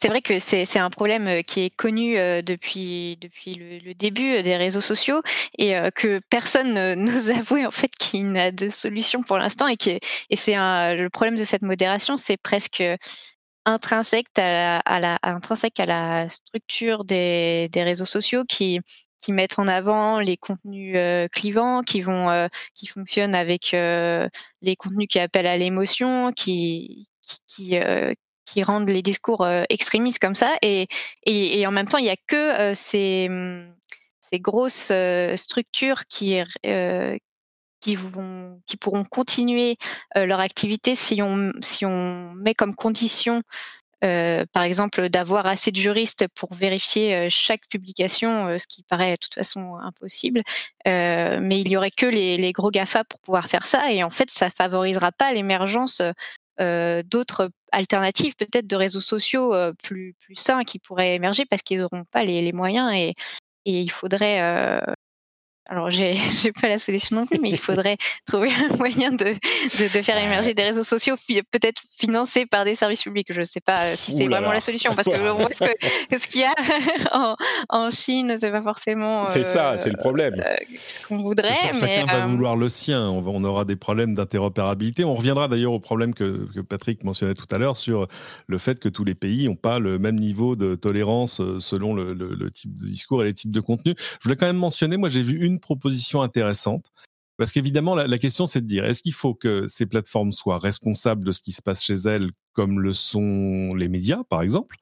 [SPEAKER 3] c'est vrai que c'est un problème euh, qui est connu euh, depuis, depuis le, début des réseaux sociaux et euh, que personne n'ose avouer en fait qu'il n'a de solution pour l'instant et, et c'est le problème de cette modération, c'est presque intrinsèque à la, intrinsèque à la structure des, des réseaux sociaux qui, qui mettent en avant les contenus clivants, qui vont, qui fonctionnent avec les contenus qui appellent à l'émotion, qui, qui, qui rendent les discours euh, extrémistes comme ça. Et, et, en même temps, il n'y a que euh, ces, mm, ces, grosses euh, structures qui, qui, vont, qui pourront continuer leur activité si on, si on met comme condition par exemple, d'avoir assez de juristes pour vérifier chaque publication, ce qui paraît de toute façon impossible. mais il y aurait que les, les, gros GAFA pour pouvoir faire ça, et en fait, ça favorisera pas l'émergence d'autres alternatives, peut-être de réseaux sociaux plus, plus sains qui pourraient émerger parce qu'ils n'auront pas les, moyens et, et, il faudrait alors j'ai j'ai pas la solution non plus, mais il faudrait trouver un moyen de, de, faire émerger des réseaux sociaux, peut-être financés par des services publics. Je sais pas si c'est vraiment la solution, parce que voit ce qu'il y a en, en Chine, c'est pas forcément.
[SPEAKER 1] c'est ça, c'est le problème.
[SPEAKER 3] ce qu'on voudrait.
[SPEAKER 2] Chacun va vouloir le sien. On, on aura des problèmes d'interopérabilité. On reviendra d'ailleurs au problème que, que Patrick mentionnait tout à l'heure sur le fait que tous les pays n'ont pas le même niveau de tolérance selon le, le, le type de discours et les types de contenu. Je voulais quand même mentionner, moi j'ai vu une proposition intéressante. Parce qu'évidemment, la, question, c'est de dire, est-ce qu'il faut que ces plateformes soient responsables de ce qui se passe chez elles, comme le sont les médias, par exemple?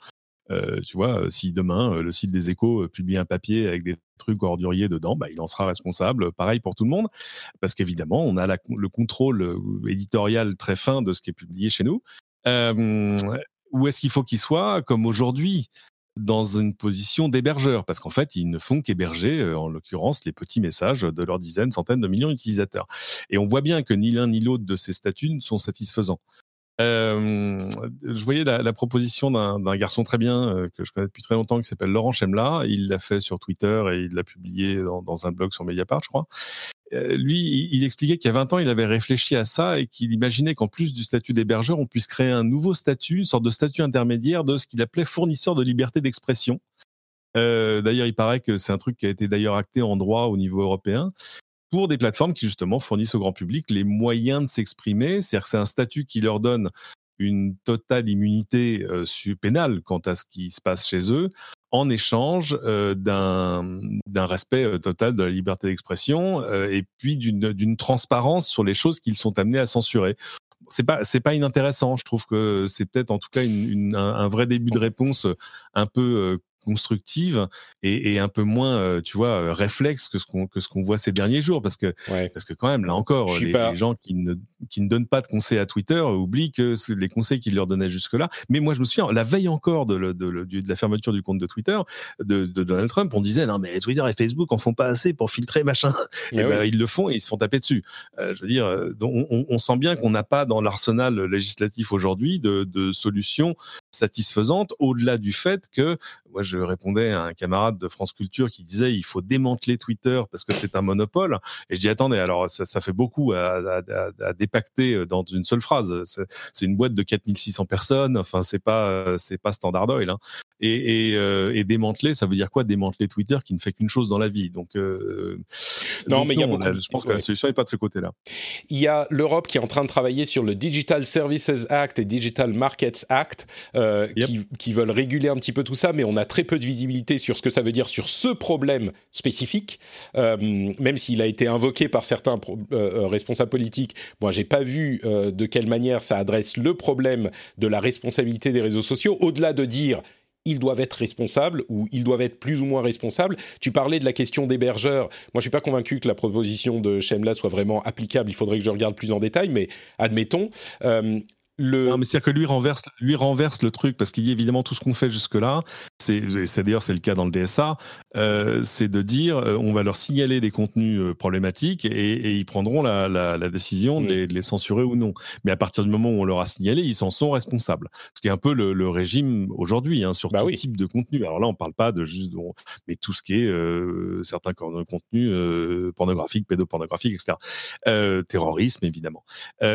[SPEAKER 2] Euh, tu vois, si demain euh, le site des échos euh, publie un papier avec des trucs orduriers dedans, bah, il en sera responsable. Pareil pour tout le monde, parce qu'évidemment, on a le contrôle éditorial très fin de ce qui est publié chez nous. Euh, où est-ce qu'il faut qu'il soit, comme aujourd'hui dans une position d'hébergeur, parce qu'en fait, ils ne font qu'héberger, euh, en l'occurrence, les petits messages de leurs dizaines, centaines de millions d'utilisateurs. Et on voit bien que ni l'un ni l'autre de ces statuts ne sont satisfaisants. Euh, je voyais la, la proposition d'un garçon très bien euh, que je connais depuis très longtemps qui s'appelle Laurent Chemla. Il l'a fait sur Twitter et il l'a publié dans, dans, un blog sur Mediapart, je crois. Euh, lui, il expliquait qu'il y a 20 ans, il avait réfléchi à ça et qu'il imaginait qu'en plus du statut d'hébergeur, on puisse créer un nouveau statut, une sorte de statut intermédiaire de ce qu'il appelait fournisseur de liberté d'expression. Euh, d'ailleurs, il paraît que c'est un truc qui a été d'ailleurs acté en droit au niveau européen pour des plateformes qui justement fournissent au grand public les moyens de s'exprimer. C'est-à-dire que c'est un statut qui leur donne une totale immunité euh, pénale quant à ce qui se passe chez eux, en échange euh, d'un respect euh, total de la liberté d'expression euh, et puis d'une transparence sur les choses qu'ils sont amenés à censurer. C'est pas c'est pas inintéressant. Je trouve que c'est peut-être en tout cas une, une, un, un, vrai début de réponse un peu constructive et, et, un peu moins, euh, tu vois, euh, réflexe que ce qu'on que ce qu'on voit ces derniers jours, parce que parce que quand même là encore, les, les, gens qui ne qui ne donnent pas de conseils à Twitter oublient que les conseils qu'ils leur donnaient jusque-là. Mais moi, je me souviens, la veille encore de, de, de, de la fermeture du compte de Twitter de, Donald Trump, on disait non mais Twitter et Facebook en font pas assez pour filtrer machin. Et, ben, ils le font et ils se font taper dessus. Euh, je veux dire, on, on, on sent bien qu'on n'a pas dans l'arsenal législatif aujourd'hui de, de solutions satisfaisantes au-delà du fait que moi je répondais à un camarade de France Culture qui disait il faut démanteler Twitter parce que c'est un monopole. Et je dis attendez, alors ça, ça fait beaucoup à, à, à, dépacter dans une seule phrase. C'est une boîte de 4600 personnes. Enfin, c'est pas c'est pas Standard Oil. Hein. Et, et, euh, et, démanteler, ça veut dire quoi Démanteler Twitter qui ne fait qu'une chose dans la vie? Donc euh,
[SPEAKER 1] non, mais il y a beaucoup...
[SPEAKER 2] je pense que la solution n'est pas de ce côté-là.
[SPEAKER 1] Il y a l'Europe qui est en train de travailler sur le Digital Services Act et Digital Markets Act euh, yep. qui, qui veulent réguler un petit peu tout ça, mais on a très peu de visibilité sur ce que ça veut dire sur ce problème spécifique, euh, même s'il a été invoqué par certains euh, responsables politiques. Moi, j'ai pas vu euh, de quelle manière ça adresse le problème de la responsabilité des réseaux sociaux, au-delà de dire ils doivent être responsables ou ils doivent être plus ou moins responsables. Tu parlais de la question d'hébergeurs. Moi, je suis pas convaincu que la proposition de Shemla soit vraiment applicable. Il faudrait que je regarde plus en détail, mais admettons. Euh,
[SPEAKER 2] le... Non, mais c'est-à-dire que lui renverse, lui renverse le truc parce qu'il y a évidemment tout ce qu'on fait jusque-là. C'est, c'est d'ailleurs c'est le cas dans le DSA. Euh, c'est de dire euh, on va leur signaler des contenus euh, problématiques et, et, ils prendront la, la, la décision de, les, de, les, censurer ou non. Mais à partir du moment où on leur a signalé, ils s'en sont responsables. Ce qui est un peu le, le régime aujourd'hui hein, sur bah tout oui. type de contenu. Alors là, on parle pas de juste, mais tout ce qui est euh, certains contenus euh, pornographiques, pédopornographiques, etc. terrorisme évidemment.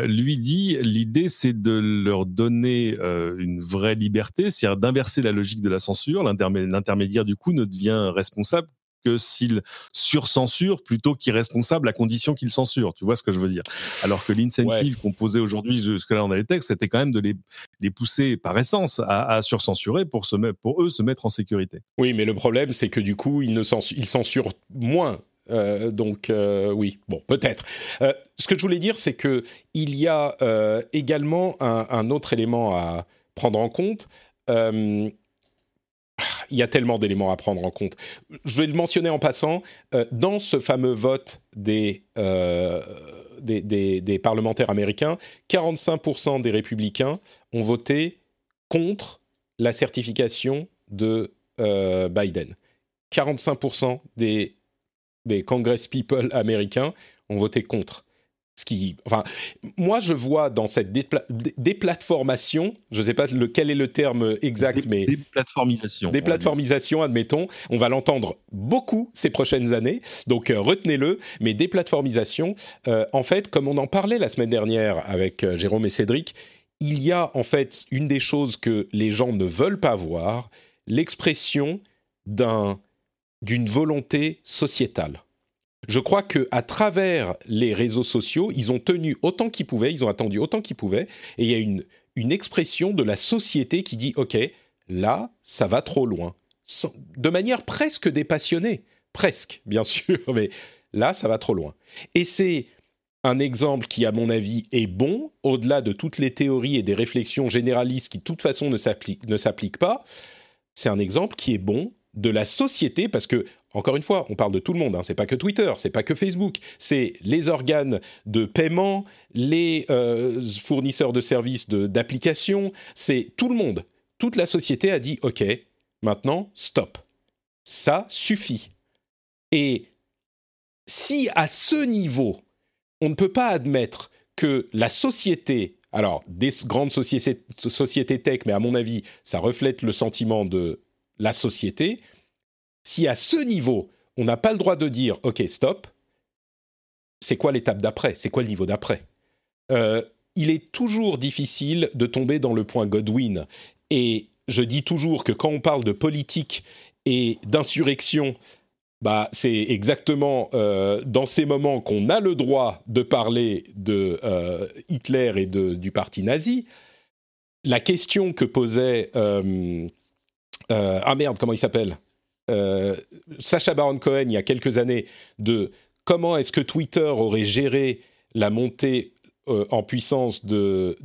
[SPEAKER 2] lui dit l'idée c'est de leur donner euh, une vraie liberté, c'est-à-dire d'inverser la logique de la censure. L'intermédiaire, du coup, ne devient responsable que s'il surcensure plutôt qu'irresponsable à condition qu'il censure. Tu vois ce que je veux dire? Alors que l'incentive ouais. qu'on posait aujourd'hui, jusque-là dans les textes, c'était quand même de les, les pousser par essence à, à surcensurer pour, se, pour eux se mettre en sécurité.
[SPEAKER 1] Oui, mais le problème, c'est que du coup, ils, ne censurent, ils censurent moins euh, donc euh, oui, bon, peut-être. Euh, ce que je voulais dire, c'est que il y a également un, autre élément à prendre en compte. Il y a tellement d'éléments à prendre en compte. Je vais le mentionner en passant. dans ce fameux vote des, des, parlementaires américains, 45% des républicains ont voté contre la certification de Biden. 45% des des Congress people américains ont voté contre. Ce qui, enfin, moi je vois dans cette déplatformation, je ne sais pas quel est le terme exact, mais
[SPEAKER 2] déplatformisation.
[SPEAKER 1] Déplatformisation, admettons, on va l'entendre beaucoup ces prochaines années, donc euh, retenez-le. Mais déplatformisation, euh, en fait, comme on en parlait la semaine dernière avec euh, Jérôme et Cédric, il y a en fait une des choses que les gens ne veulent pas voir, l'expression d'un d'une volonté sociétale. Je crois que à travers les réseaux sociaux, ils ont tenu autant qu'ils pouvaient, ils ont attendu autant qu'ils pouvaient, et il y a une, une expression de la société qui dit OK, là, ça va trop loin, de manière presque dépassionnée, presque, bien sûr, mais là, ça va trop loin. Et c'est un exemple qui, à mon avis, est bon, au-delà de toutes les théories et des réflexions généralistes qui, de toute façon, ne s'appliquent pas. C'est un exemple qui est bon de la société, parce que encore une fois, on parle de tout le monde. Hein. C'est pas que Twitter, c'est pas que Facebook, c'est les organes de paiement, les euh, fournisseurs de services d'applications, c'est tout le monde. Toute la société a dit OK, maintenant stop, ça suffit. Et si à ce niveau, on ne peut pas admettre que la société, alors des grandes sociétés, sociétés tech, mais à mon avis, ça reflète le sentiment de la société, si à ce niveau, on n'a pas le droit de dire OK, stop, c'est quoi l'étape d'après? C'est quoi le niveau d'après? Euh, Il est toujours difficile de tomber dans le point Godwin. Et je dis toujours que quand on parle de politique et d'insurrection, bah, c'est exactement euh, dans ces moments qu'on a le droit de parler de euh, Hitler et de, du parti nazi. La question que posait... ah merde, comment il s'appelle euh, Sacha Baron Cohen il y a quelques années de comment est-ce que Twitter aurait géré la montée euh, en puissance de,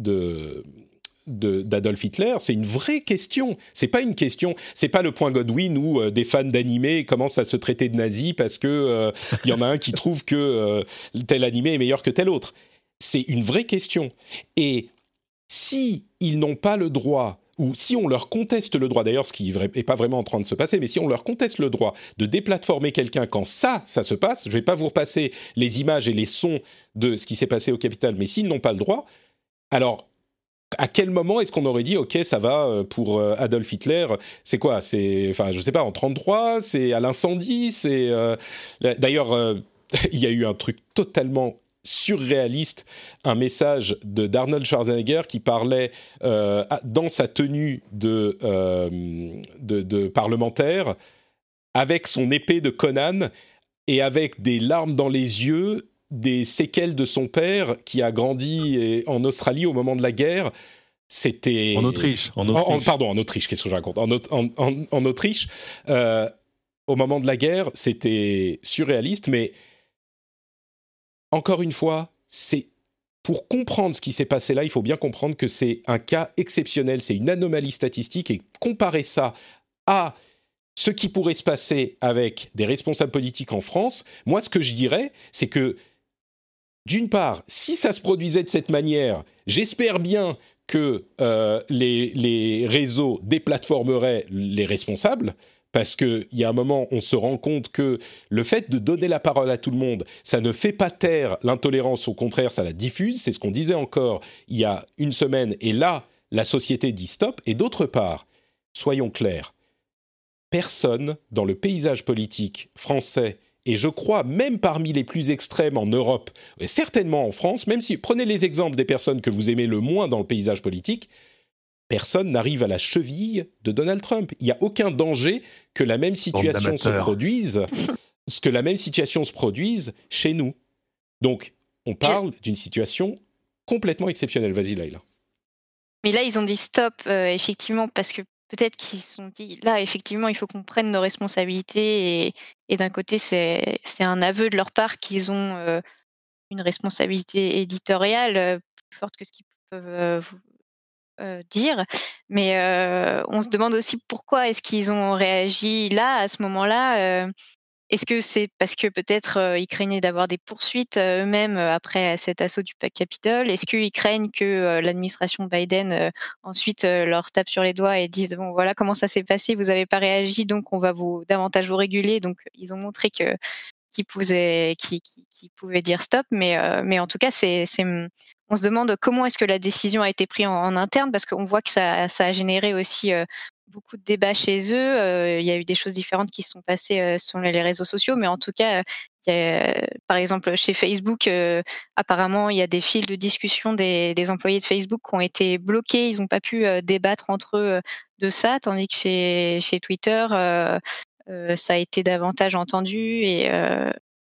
[SPEAKER 1] d'Adolf Hitler, c'est une vraie question. C'est pas une question, c'est pas le point Godwin où euh, des fans d'animé commencent à se traiter de nazis parce que il y en a un qui trouve que tel animé est meilleur que tel autre. C'est une vraie question. Et si ils n'ont pas le droit ou si on leur conteste le droit, d'ailleurs ce qui n'est pas vraiment en train de se passer, mais si on leur conteste le droit de déplatformer quelqu'un quand ça, ça se passe, je ne vais pas vous repasser les images et les sons de ce qui s'est passé au Capitole, mais s'ils n'ont pas le droit, alors à quel moment est-ce qu'on aurait dit ok ça va euh, pour euh, Adolf Hitler c'est quoi c'est enfin je sais pas en 33 c'est à l'incendie c'est euh, d'ailleurs il y a eu un truc totalement surréaliste un message de d'Arnold Schwarzenegger qui parlait euh, dans sa tenue de, euh, de, de, parlementaire avec son épée de Conan et avec des larmes dans les yeux, des séquelles de son père qui a grandi en Australie au moment de la guerre. C'était
[SPEAKER 2] en Autriche. En Autriche.
[SPEAKER 1] pardon, en Autriche. Qu'est-ce que je raconte? En, Autriche, euh, au moment de la guerre, c'était surréaliste, mais encore une fois, c'est pour comprendre ce qui s'est passé là, il faut bien comprendre que c'est un cas exceptionnel, c'est une anomalie statistique et comparer ça à ce qui pourrait se passer avec des responsables politiques en France, moi ce que je dirais, c'est que d'une part, si ça se produisait de cette manière, j'espère bien que euh, les, les réseaux déplatformeraient les responsables, parce qu'il y a un moment, on se rend compte que le fait de donner la parole à tout le monde, ça ne fait pas taire l'intolérance, au contraire, ça la diffuse. C'est ce qu'on disait encore il y a une semaine, et là, la société dit stop. Et d'autre part, soyons clairs, personne dans le paysage politique français, et je crois même parmi les plus extrêmes en Europe, et certainement en France, même si prenez les exemples des personnes que vous aimez le moins dans le paysage politique, personne n'arrive à la cheville de Donald Trump. Il n'y a aucun danger que la même situation se produise, que la même situation se produise chez nous. Donc, on parle d'une situation complètement exceptionnelle. Vas-y, Laila.
[SPEAKER 3] Mais là, ils ont dit stop, euh, effectivement, parce que peut-être qu'ils se sont dit, là, effectivement, il faut qu'on prenne nos responsabilités. Et, d'un côté, c'est un aveu de leur part qu'ils ont euh, une responsabilité éditoriale euh, plus forte que ce qu'ils peuvent euh, dire, mais euh, on se demande aussi pourquoi est-ce qu'ils ont réagi là, à ce moment-là. Euh, est-ce que c'est parce que peut-être ils craignaient d'avoir des poursuites eux-mêmes après cet assaut du Capitole? Est-ce qu'ils craignent que l'administration Biden ensuite leur tape sur les doigts et dise bon voilà comment ça s'est passé, vous n'avez pas réagi donc on va vous davantage vous réguler. Donc ils ont montré que qui pouvait, dire stop. Mais, mais en tout cas, c'est, on se demande comment est-ce que la décision a été prise en, interne parce qu'on voit que ça, a généré aussi beaucoup de débats chez eux. il y a eu des choses différentes qui se sont passées sur les réseaux sociaux, mais en tout cas, par exemple, chez Facebook, apparemment, il y a des fils de discussion des, employés de Facebook qui ont été bloqués. Ils n'ont pas pu débattre entre eux de ça, tandis que chez Twitter, ça a été davantage entendu et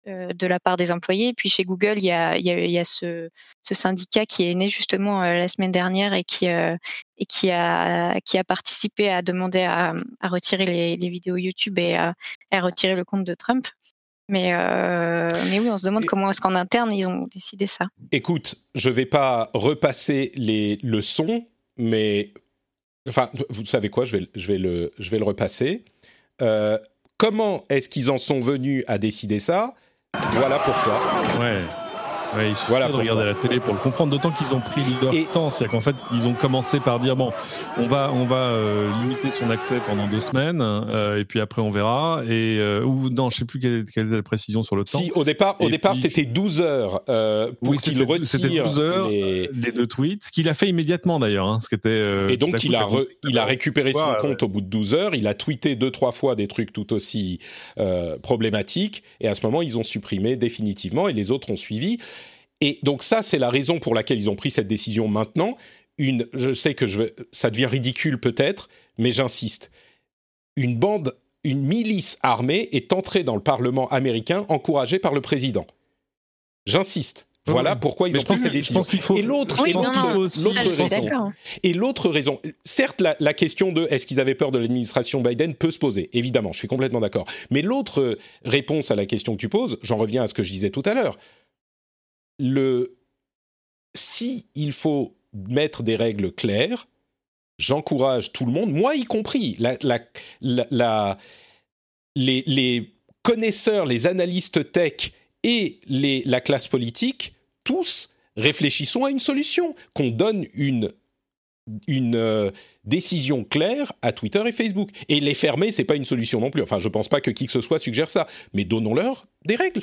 [SPEAKER 3] de la part des employés. Puis chez Google, il y a, il y a, ce, ce, syndicat qui est né justement la semaine dernière et qui, et qui, a, qui a participé à demander à, à retirer les, les, vidéos YouTube et à, à, retirer le compte de Trump. Mais, mais oui, on se demande comment est-ce qu'en interne, ils ont décidé ça.
[SPEAKER 1] Écoute, je ne vais pas repasser les leçons, mais... Enfin, vous savez quoi, je vais, je vais, le, je vais le repasser. Comment est-ce qu'ils en sont venus à décider ça? Voilà pourquoi.
[SPEAKER 2] Ouais, il suffit voilà de regarder la télé pour le comprendre, d'autant qu'ils ont pris leur temps. C'est-à-dire qu'en fait, ils ont commencé par dire bon, on va, on va euh, limiter son accès pendant deux semaines, euh, et puis après on verra. Et euh, ou non, je sais plus quelle quelle est, la précision sur le temps.
[SPEAKER 1] Si au départ, au départ, c'était 12 heures euh, pour oui, qu'il retire.
[SPEAKER 2] C'était 12 heures les... les... deux tweets, ce qu'il a fait immédiatement d'ailleurs. Hein, ce qui était.
[SPEAKER 1] et donc il a, re, il a récupéré son compte au bout de 12 heures. Il a tweeté deux trois fois des trucs tout aussi problématiques, et à ce moment ils ont supprimé définitivement, et les autres ont suivi. Et donc ça, c'est la raison pour laquelle ils ont pris cette décision maintenant. Une, je sais que je ça devient ridicule peut-être, mais j'insiste. Une bande, une milice armée est entrée dans le Parlement américain encouragée par le président. J'insiste. Voilà pourquoi ils ont pris cette décision.
[SPEAKER 2] et
[SPEAKER 1] l'autre raison, et l'autre raison, certes la, la, question de est-ce qu'ils avaient peur de l'administration Biden peut se poser, évidemment, je suis complètement d'accord. Mais l'autre réponse à la question que tu poses, j'en reviens à ce que je disais tout à l'heure, le si il faut mettre des règles claires, j'encourage tout le monde, moi y compris, les, connaisseurs, les analystes tech et la classe politique, tous réfléchissons à une solution, qu'on donne une une euh, décision claire à Twitter et Facebook. Et les fermer, c'est pas une solution non plus. Enfin, je pense pas que qui que ce soit suggère ça. Mais donnons-leur des règles.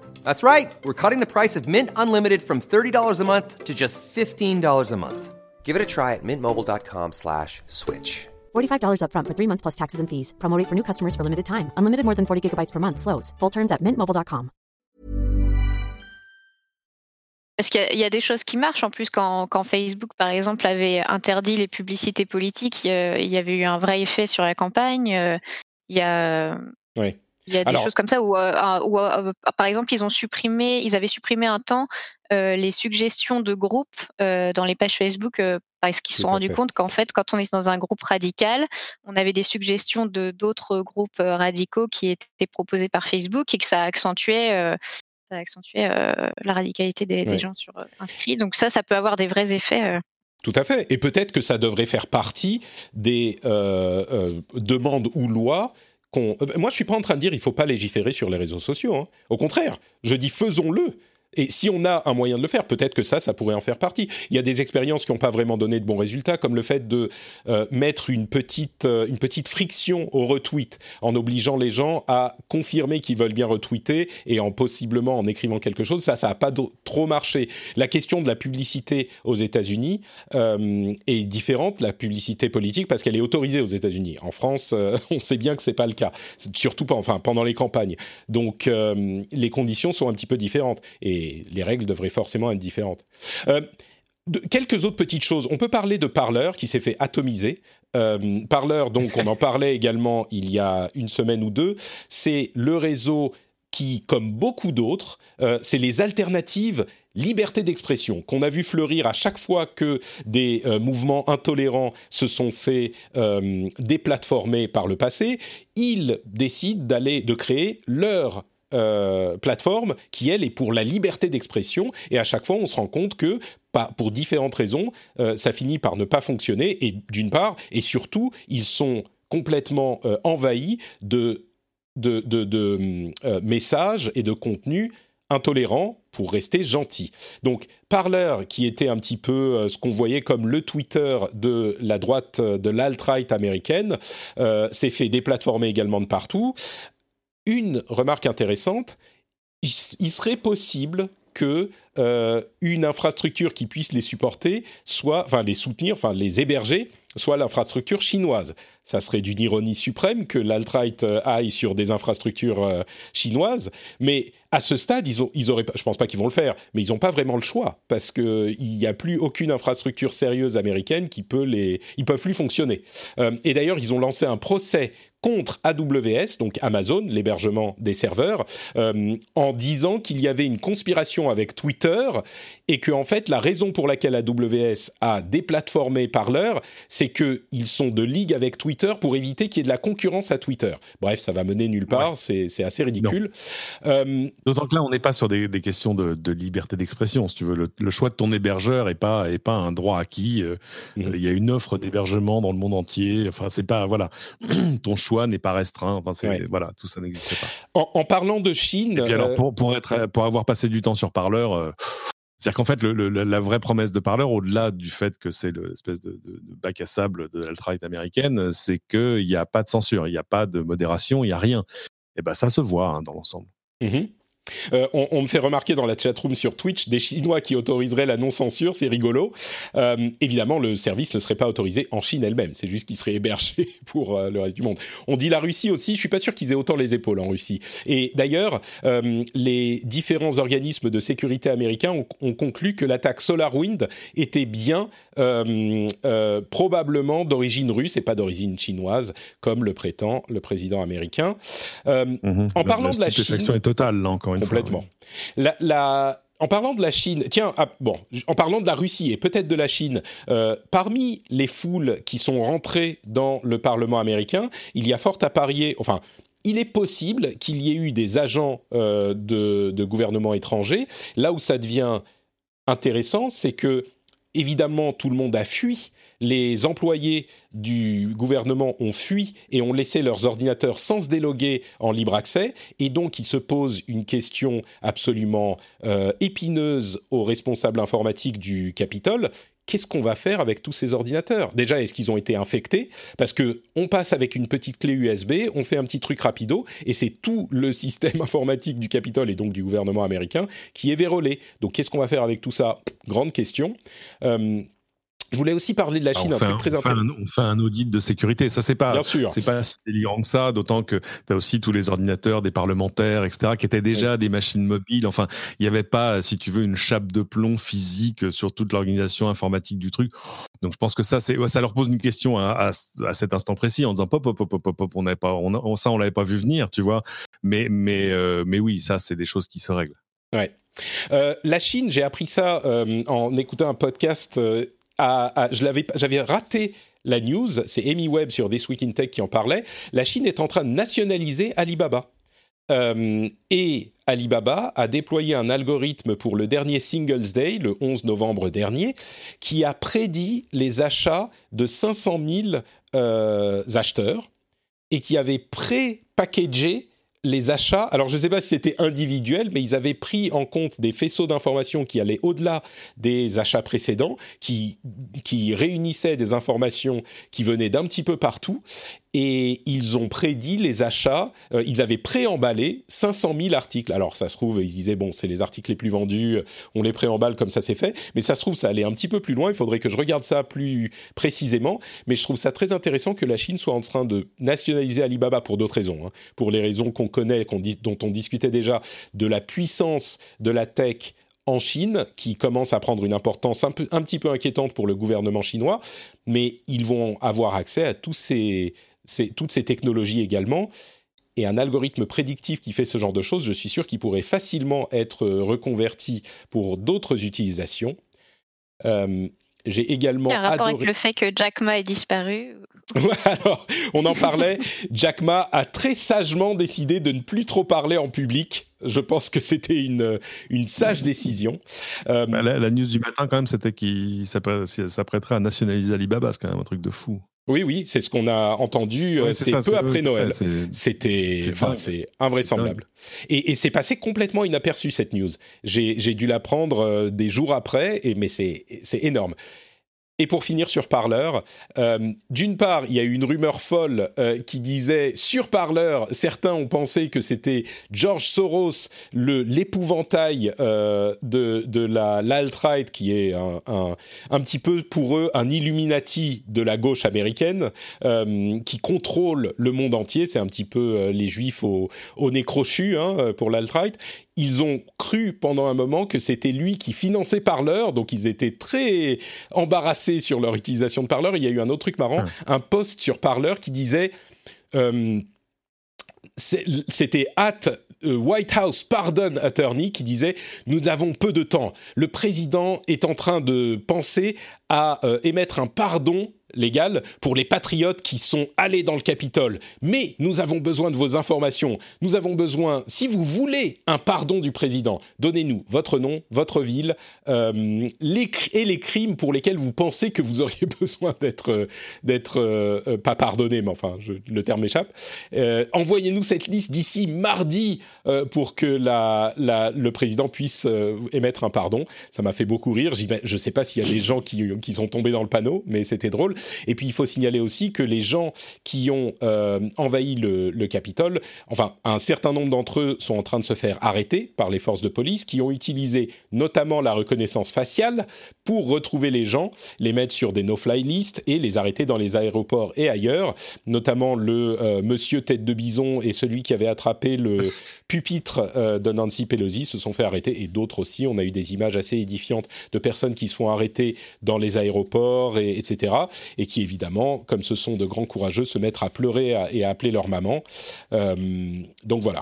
[SPEAKER 4] That's right. We're cutting the price of Mint Unlimited from $30 a month to just $15 a month. Give it a try at mintmobile.com slash switch.
[SPEAKER 5] $45 upfront for three months plus taxes and fees. Promote for new customers for limited time. Unlimited more than 40 gigabytes per month. Slows. Full terms at mintmobile.com.
[SPEAKER 3] Parce qu'il y, a des choses qui marchent. En plus, quand, quand, Facebook, par exemple, avait interdit les publicités politiques, il y avait eu un vrai effet sur la campagne. Euh, il y a...
[SPEAKER 1] Oui.
[SPEAKER 3] Il y a des choses comme ça où, euh, euh, par exemple, ils ont supprimé, ils avaient supprimé un temps euh, les suggestions de groupes dans les pages Facebook parce qu'ils se sont rendus compte qu'en fait, quand on est dans un groupe radical, on avait des suggestions de d'autres groupes radicaux qui étaient proposés par Facebook et que ça accentuait, ça accentuait la radicalité des, des gens sur, inscrits. Donc ça, ça peut avoir des vrais effets.
[SPEAKER 1] Tout à fait. Et peut-être que ça devrait faire partie des demandes ou lois euh, moi, je suis pas en train de dire il faut pas légiférer sur les réseaux sociaux. Hein. Au contraire, je dis faisons-le. Et si on a un moyen de le faire, peut-être que ça, ça pourrait en faire partie. Il y a des expériences qui n'ont pas vraiment donné de bons résultats, comme le fait de euh, mettre une petite, euh, une petite friction au retweet, en obligeant les gens à confirmer qu'ils veulent bien retweeter et en possiblement en écrivant quelque chose. Ça, ça n'a pas trop marché. La question de la publicité aux États-Unis euh, est différente, la publicité politique, parce qu'elle est autorisée aux États-Unis. En France, on sait bien que c'est pas le cas, surtout pas, enfin, pendant les campagnes. Donc, les conditions sont un petit peu différentes. Les règles devraient forcément être différentes. Euh, de- quelques autres petites choses. On peut parler de Parler qui s'est fait atomiser. Euh, Parler, donc, on en parlait également il y a une semaine ou deux. C'est le réseau qui, comme beaucoup d'autres, euh, c'est les alternatives liberté d'expression qu'on a vu fleurir à chaque fois que des euh, mouvements intolérants se sont fait euh, déplatformer par le passé. Ils décident d'aller de créer leur euh, plateforme qui elle est pour la liberté d'expression et à chaque fois on se rend compte que pour différentes raisons euh, ça finit par ne pas fonctionner et d'une part et surtout ils sont complètement euh, envahis de de, de- messages et de contenus intolérants pour rester gentils. Donc Parler, qui était un petit peu ce qu'on voyait comme le Twitter de la droite, de l'alt-right américaine, s'est fait déplatformer également de partout. Une remarque intéressante, il, serait possible que euh, une infrastructure qui puisse les supporter soit, enfin les soutenir, enfin les héberger, soit l'infrastructure chinoise. Ça serait d'une ironie suprême que l'alt-right euh, aille sur des infrastructures euh, chinoises, mais à ce stade, ils, ont, ils je pense pas qu'ils vont le faire, mais ils n'ont pas vraiment le choix parce que il n'y a plus aucune infrastructure sérieuse américaine qui peut les, ils peuvent plus fonctionner. Et d'ailleurs, ils ont lancé un procès contre AWS, donc Amazon, l'hébergement des serveurs, euh, en disant qu'il y avait une conspiration avec Twitter et que en fait la raison pour laquelle AWS a déplatformé Parler, c'est que ils sont de ligue avec Twitter pour éviter qu'il y ait de la concurrence à Twitter. Bref, ça va mener nulle part, c'est c'est assez ridicule. Euh,
[SPEAKER 2] D'autant que là, on n'est pas sur des, des questions de, de liberté d'expression, si tu veux. Le, le choix de ton hébergeur est pas est pas un droit acquis. Euh,
[SPEAKER 1] Mhm.
[SPEAKER 2] Il y a une offre d'hébergement dans le monde entier. Enfin, c'est pas voilà, ton choix n'est pas restreint. Enfin, c'est
[SPEAKER 1] Ouais.
[SPEAKER 2] voilà, tout ça n'existe pas.
[SPEAKER 1] en, en parlant de Chine,
[SPEAKER 2] Et puis alors,
[SPEAKER 1] euh,
[SPEAKER 2] pour, pour, être, pour avoir passé du temps sur Parleur, euh, c'est-à-dire qu'en fait, le, le- la vraie promesse de Parleur, au-delà du fait que c'est l'espèce de, de, de bac à sable de l'alt-right américaine, c'est qu'il n'y a pas de censure, il n'y a pas de modération, il n'y a rien. Et ben ça se voit hein, dans l'ensemble.
[SPEAKER 1] Mhm. Euh, on, on me fait remarquer dans la chatroom sur Twitch des Chinois qui autoriseraient la non-censure, c'est rigolo. Euh, évidemment, le service ne serait pas autorisé en Chine elle-même, c'est juste qu'il serait hébergé pour euh, le reste du monde. On dit la Russie aussi, je suis pas sûr qu'ils aient autant les épaules en Russie. Et d'ailleurs, les différents organismes de sécurité américains ont, ont conclu que l'attaque SolarWind était bien probablement d'origine russe et pas d'origine chinoise, comme le prétend le président américain. Euh, En parlant de la
[SPEAKER 2] stupéfaction
[SPEAKER 1] Chine-
[SPEAKER 2] est totale, là, encore une
[SPEAKER 1] Complètement.
[SPEAKER 2] fois.
[SPEAKER 1] La, la- en parlant de la Chine, tiens, ah, bon, en parlant de la Russie et peut-être de la Chine, euh, parmi les foules qui sont rentrées dans le Parlement américain, il y a fort à parier, enfin, il est possible qu'il y ait eu des agents euh, de, de gouvernements étrangers. Là où ça devient intéressant, c'est que évidemment tout le monde a fui. Les employés du gouvernement ont fui et ont laissé leurs ordinateurs sans se déloguer en libre accès. Et donc, il se pose une question absolument euh, épineuse aux responsables informatiques du Capitole. Qu'est-ce qu'on va faire avec tous ces ordinateurs? Déjà, est-ce qu'ils ont été infectés? Parce que on passe avec une petite clé USB, on fait un petit truc rapido, et c'est tout le système informatique du Capitole et donc du gouvernement américain qui est vérolé. Donc, qu'est-ce qu'on va faire avec tout ça? Grande question. Euh, je voulais aussi parler de la
[SPEAKER 2] Ah,
[SPEAKER 1] Chine,
[SPEAKER 2] on,
[SPEAKER 1] un
[SPEAKER 2] fait
[SPEAKER 1] truc
[SPEAKER 2] un,
[SPEAKER 1] très
[SPEAKER 2] on fait un- on fait un audit de sécurité. Ça, c'est pas, c'est si délirant que ça, d'autant que tu as aussi tous les ordinateurs des parlementaires, etc., qui étaient déjà des machines mobiles. Enfin, il n'y avait pas, si tu veux, une chape de plomb physique sur toute l'organisation informatique du truc. Donc, je pense que ça, c'est, ouais, ça leur pose une question à, à, à cet instant précis en disant pop, pop, pop, pop, pop, pop, on n'avait pas, on, on- ça, on l'avait pas vu venir, tu vois. Mais, mais, euh, mais oui, ça, c'est des choses qui se règlent.
[SPEAKER 1] Ouais. Euh, la Chine, j'ai appris ça euh, en écoutant un podcast. Je l'avais, j'avais raté la news. C'est Amy Webb sur This Week in Tech qui en parlait. La Chine est en train de nationaliser Alibaba. Euh, et Alibaba a déployé un algorithme pour le dernier Singles Day, le 11 novembre dernier, qui a prédit les achats de 500 000 euh, acheteurs et qui avait pré-packagé les achats. Alors, je ne sais pas si c'était individuel, mais ils avaient pris en compte des faisceaux d'informations qui allaient au-delà des achats précédents, qui, qui réunissaient des informations qui venaient d'un petit peu partout. Et ils ont prédit les achats, euh, ils avaient préemballé 500 000 articles. Alors ça se trouve, ils disaient, bon, c'est les articles les plus vendus, on les préemballe comme ça c'est fait. Mais ça se trouve, ça allait un petit peu plus loin, il faudrait que je regarde ça plus précisément. Mais je trouve ça très intéressant que la Chine soit en train de nationaliser Alibaba pour d'autres raisons. hein. Pour les raisons qu'on connaît, dont on discutait déjà, de la puissance de la tech en Chine, qui commence à prendre une importance un petit peu inquiétante pour le gouvernement chinois, mais ils vont avoir accès à tous ces, toutes ces technologies également. Et un algorithme prédictif qui fait ce genre de choses, je suis sûr qu'il pourrait facilement être reconverti pour d'autres utilisations. Euh, j'ai également
[SPEAKER 3] Il y a un rapport
[SPEAKER 1] adoré...
[SPEAKER 3] avec le fait que Jack Ma ait disparu.
[SPEAKER 1] Alors, on en parlait. Jack Ma a très sagement décidé de ne plus trop parler en public. Je pense que c'était une, une sage décision.
[SPEAKER 2] Euh, bah, la, la, news du matin, quand même, c'était qu'il s'apprêterait à nationaliser Alibaba. C'est quand même un truc de fou.
[SPEAKER 1] Oui, oui, c'est ce qu'on a entendu.
[SPEAKER 2] Ouais,
[SPEAKER 1] c'est peu après Noël. C'était, enfin, c'est invraisemblable. Et, et c'est passé complètement inaperçu cette news. J'ai dû l'apprendre des jours après, et mais c'est énorme. Et pour finir sur Parleur, euh, d'une part, il y a eu une rumeur folle euh, qui disait sur Parleur, certains ont pensé que c'était George Soros, l'épouvantail euh, de, de la l'alt-right, qui est un, un, un, petit peu pour eux un Illuminati de la gauche américaine, qui contrôle le monde entier. C'est un petit peu les juifs au, au nez crochu hein, pour l'alt-right ils ont cru pendant un moment que c'était lui qui finançait Parleur, donc ils étaient très embarrassés sur leur utilisation de Parleur. Il y a eu un autre truc marrant, un post sur Parleur qui disait euh, c'était at White House Pardon Attorney qui disait nous avons peu de temps. Le président est en train de penser à euh, émettre un pardon légal pour les patriotes qui sont allés dans le Capitole. Mais nous avons besoin de vos informations. Nous avons besoin, si vous voulez un pardon du président, donnez-nous votre nom, votre ville euh, les, et les crimes pour lesquels vous pensez que vous auriez besoin d'être, d'être euh, pas pardonné, mais enfin, le terme m'échappe. Euh, envoyez-nous cette liste d'ici mardi euh, pour que le président puisse euh, émettre un pardon. Ça m'a fait beaucoup rire. Je ne sais pas s'il y a des gens qui, qui sont tombés dans le panneau, mais c'était drôle. Et puis il faut signaler aussi que les gens qui ont euh, envahi le, le, Capitole, enfin un certain nombre d'entre eux sont en train de se faire arrêter par les forces de police qui ont utilisé notamment la reconnaissance faciale pour retrouver les gens, les mettre sur des no-fly lists et les arrêter dans les aéroports et ailleurs, notamment le euh, monsieur tête de bison et celui qui avait attrapé le pupitre euh, de Nancy Pelosi se sont fait arrêter. Et d'autres aussi. On a eu des images assez édifiantes de personnes qui se font arrêter dans les aéroports, et, etc et qui évidemment, comme ce sont de grands courageux, se mettent à pleurer et à appeler leur maman. Euh, donc voilà.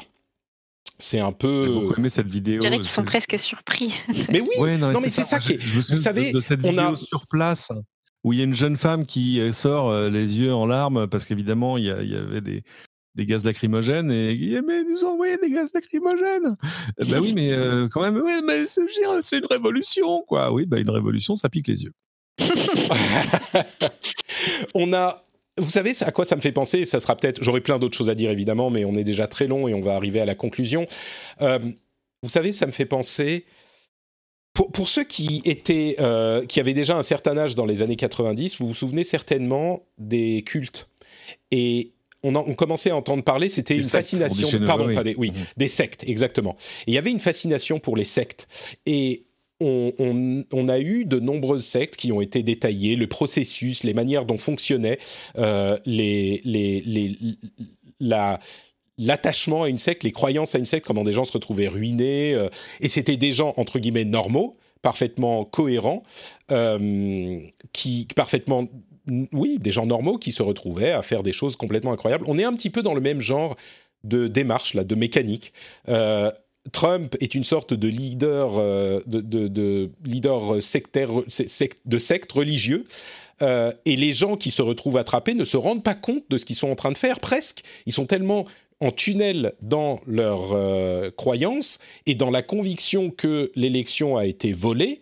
[SPEAKER 1] C'est un peu.
[SPEAKER 2] J'ai beaucoup aimé cette vidéo.
[SPEAKER 3] Je dirais qu'ils sont presque surpris.
[SPEAKER 1] Mais oui, ouais, non, non, mais c'est ça, ça qui est.
[SPEAKER 2] Je, je
[SPEAKER 1] vous savez,
[SPEAKER 2] de, cette
[SPEAKER 1] on
[SPEAKER 2] vidéo
[SPEAKER 1] a
[SPEAKER 2] sur place où il y a une jeune femme qui sort euh, les yeux en larmes parce qu'évidemment il, il y, avait des, des gaz lacrymogènes et il dit mais nous envoyer des gaz lacrymogènes ben oui mais euh, quand même oui mais c'est une révolution quoi oui bah une révolution ça pique les yeux
[SPEAKER 1] on a vous savez à quoi ça me fait penser Ça sera peut-être. J'aurais plein d'autres choses à dire évidemment, mais on est déjà très long et on va arriver à la conclusion. Euh, vous savez, ça me fait penser. Pour, pour ceux qui étaient, euh, qui avaient déjà un certain âge dans les années 90, vous vous souvenez certainement des cultes. Et on, on commençait à entendre parler, c'était une
[SPEAKER 2] sectes,
[SPEAKER 1] fascination. pardon,
[SPEAKER 2] oui.
[SPEAKER 1] pas des, oui, mmh. des sectes, exactement. Et il y avait une fascination pour les sectes. Et on, a eu de nombreuses sectes qui ont été détaillées, le processus, les manières dont fonctionnaient euh, l'attachement à une secte, les croyances à une secte, comment des gens se retrouvaient ruinés, euh, et c'était des gens entre guillemets normaux, parfaitement cohérents, euh, qui parfaitement oui, des gens normaux qui se retrouvaient à faire des choses complètement incroyables. On est un petit peu dans le même genre de démarche là, de mécanique. Trump est une sorte de leader, euh, de, de, de, leader sectaire, sect, de secte religieux. Euh, et les gens qui se retrouvent attrapés ne se rendent pas compte de ce qu'ils sont en train de faire, presque. Ils sont tellement en tunnel dans leurs euh, croyances et dans la conviction que l'élection a été volée,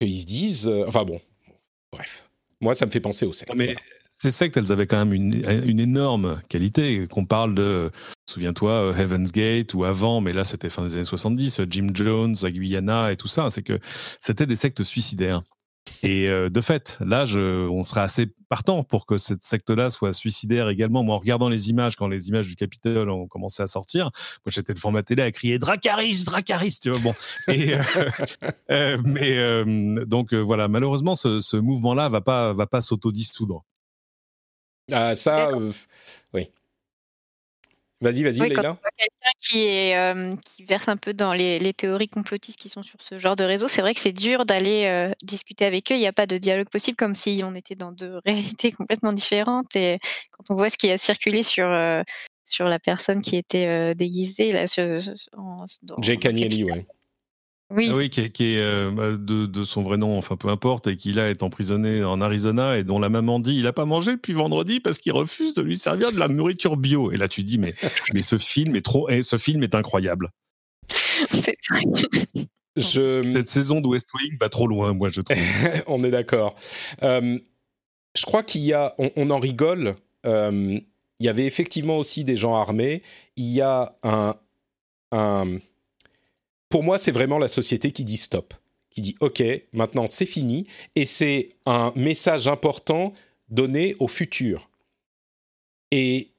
[SPEAKER 1] qu'ils se disent... euh, enfin bon, bref. Moi, ça me fait penser aux sectes.
[SPEAKER 2] Mais
[SPEAKER 1] voilà.
[SPEAKER 2] Ces sectes, elles avaient quand même une, énorme qualité. Qu'on parle de, souviens-toi, Heaven's Gate ou avant, mais là c'était fin des années 70, Jim Jones, la Guyana et tout ça, c'est que c'était des sectes suicidaires. Et euh, de fait, là, on serait assez partant pour que cette secte-là soit suicidaire également. Moi, en regardant les images, quand les images du Capitole ont commencé à sortir, moi, j'étais devant ma télé à crier Dracaris, Dracaris, tu vois. Bon, euh, euh, mais donc voilà, malheureusement, ce, ce mouvement-là va pas va pas s'autodissoudre.
[SPEAKER 1] Ah, ça, oui. Vas-y, vas-y,
[SPEAKER 3] Oui, quand
[SPEAKER 1] Leïla.
[SPEAKER 3] quelqu'un qui, est, euh, qui verse un peu dans les, les théories complotistes qui sont sur ce genre de réseau, c'est vrai que c'est dur d'aller euh, discuter avec eux. Il n'y a pas de dialogue possible, comme si on était dans deux réalités complètement différentes. Et quand on voit ce qui a circulé sur, euh, sur la personne qui était euh, déguisée, là, sur- en- dans-
[SPEAKER 1] Agnelli,
[SPEAKER 3] Capitole.
[SPEAKER 1] ouais.
[SPEAKER 3] Oui,
[SPEAKER 2] Ah oui, qui est, qui est, euh, bah, de, de son vrai nom, enfin peu importe, et qui là est emprisonné en Arizona et dont la maman dit il a pas mangé depuis vendredi parce qu'il refuse de lui servir de la nourriture bio. Et là tu dis mais mais ce film est trop, eh, ce film est incroyable.
[SPEAKER 3] c'est vrai.
[SPEAKER 1] Je...
[SPEAKER 2] Cette saison de West Wing va trop loin, moi je trouve.
[SPEAKER 1] on est d'accord. Euh, je crois qu'il y a, on, on en rigole. euh, il y avait effectivement aussi des gens armés. Il y a un, un pour moi, c'est vraiment la société qui dit stop, qui dit OK, maintenant c'est fini, et c'est un message important donné au futur. Et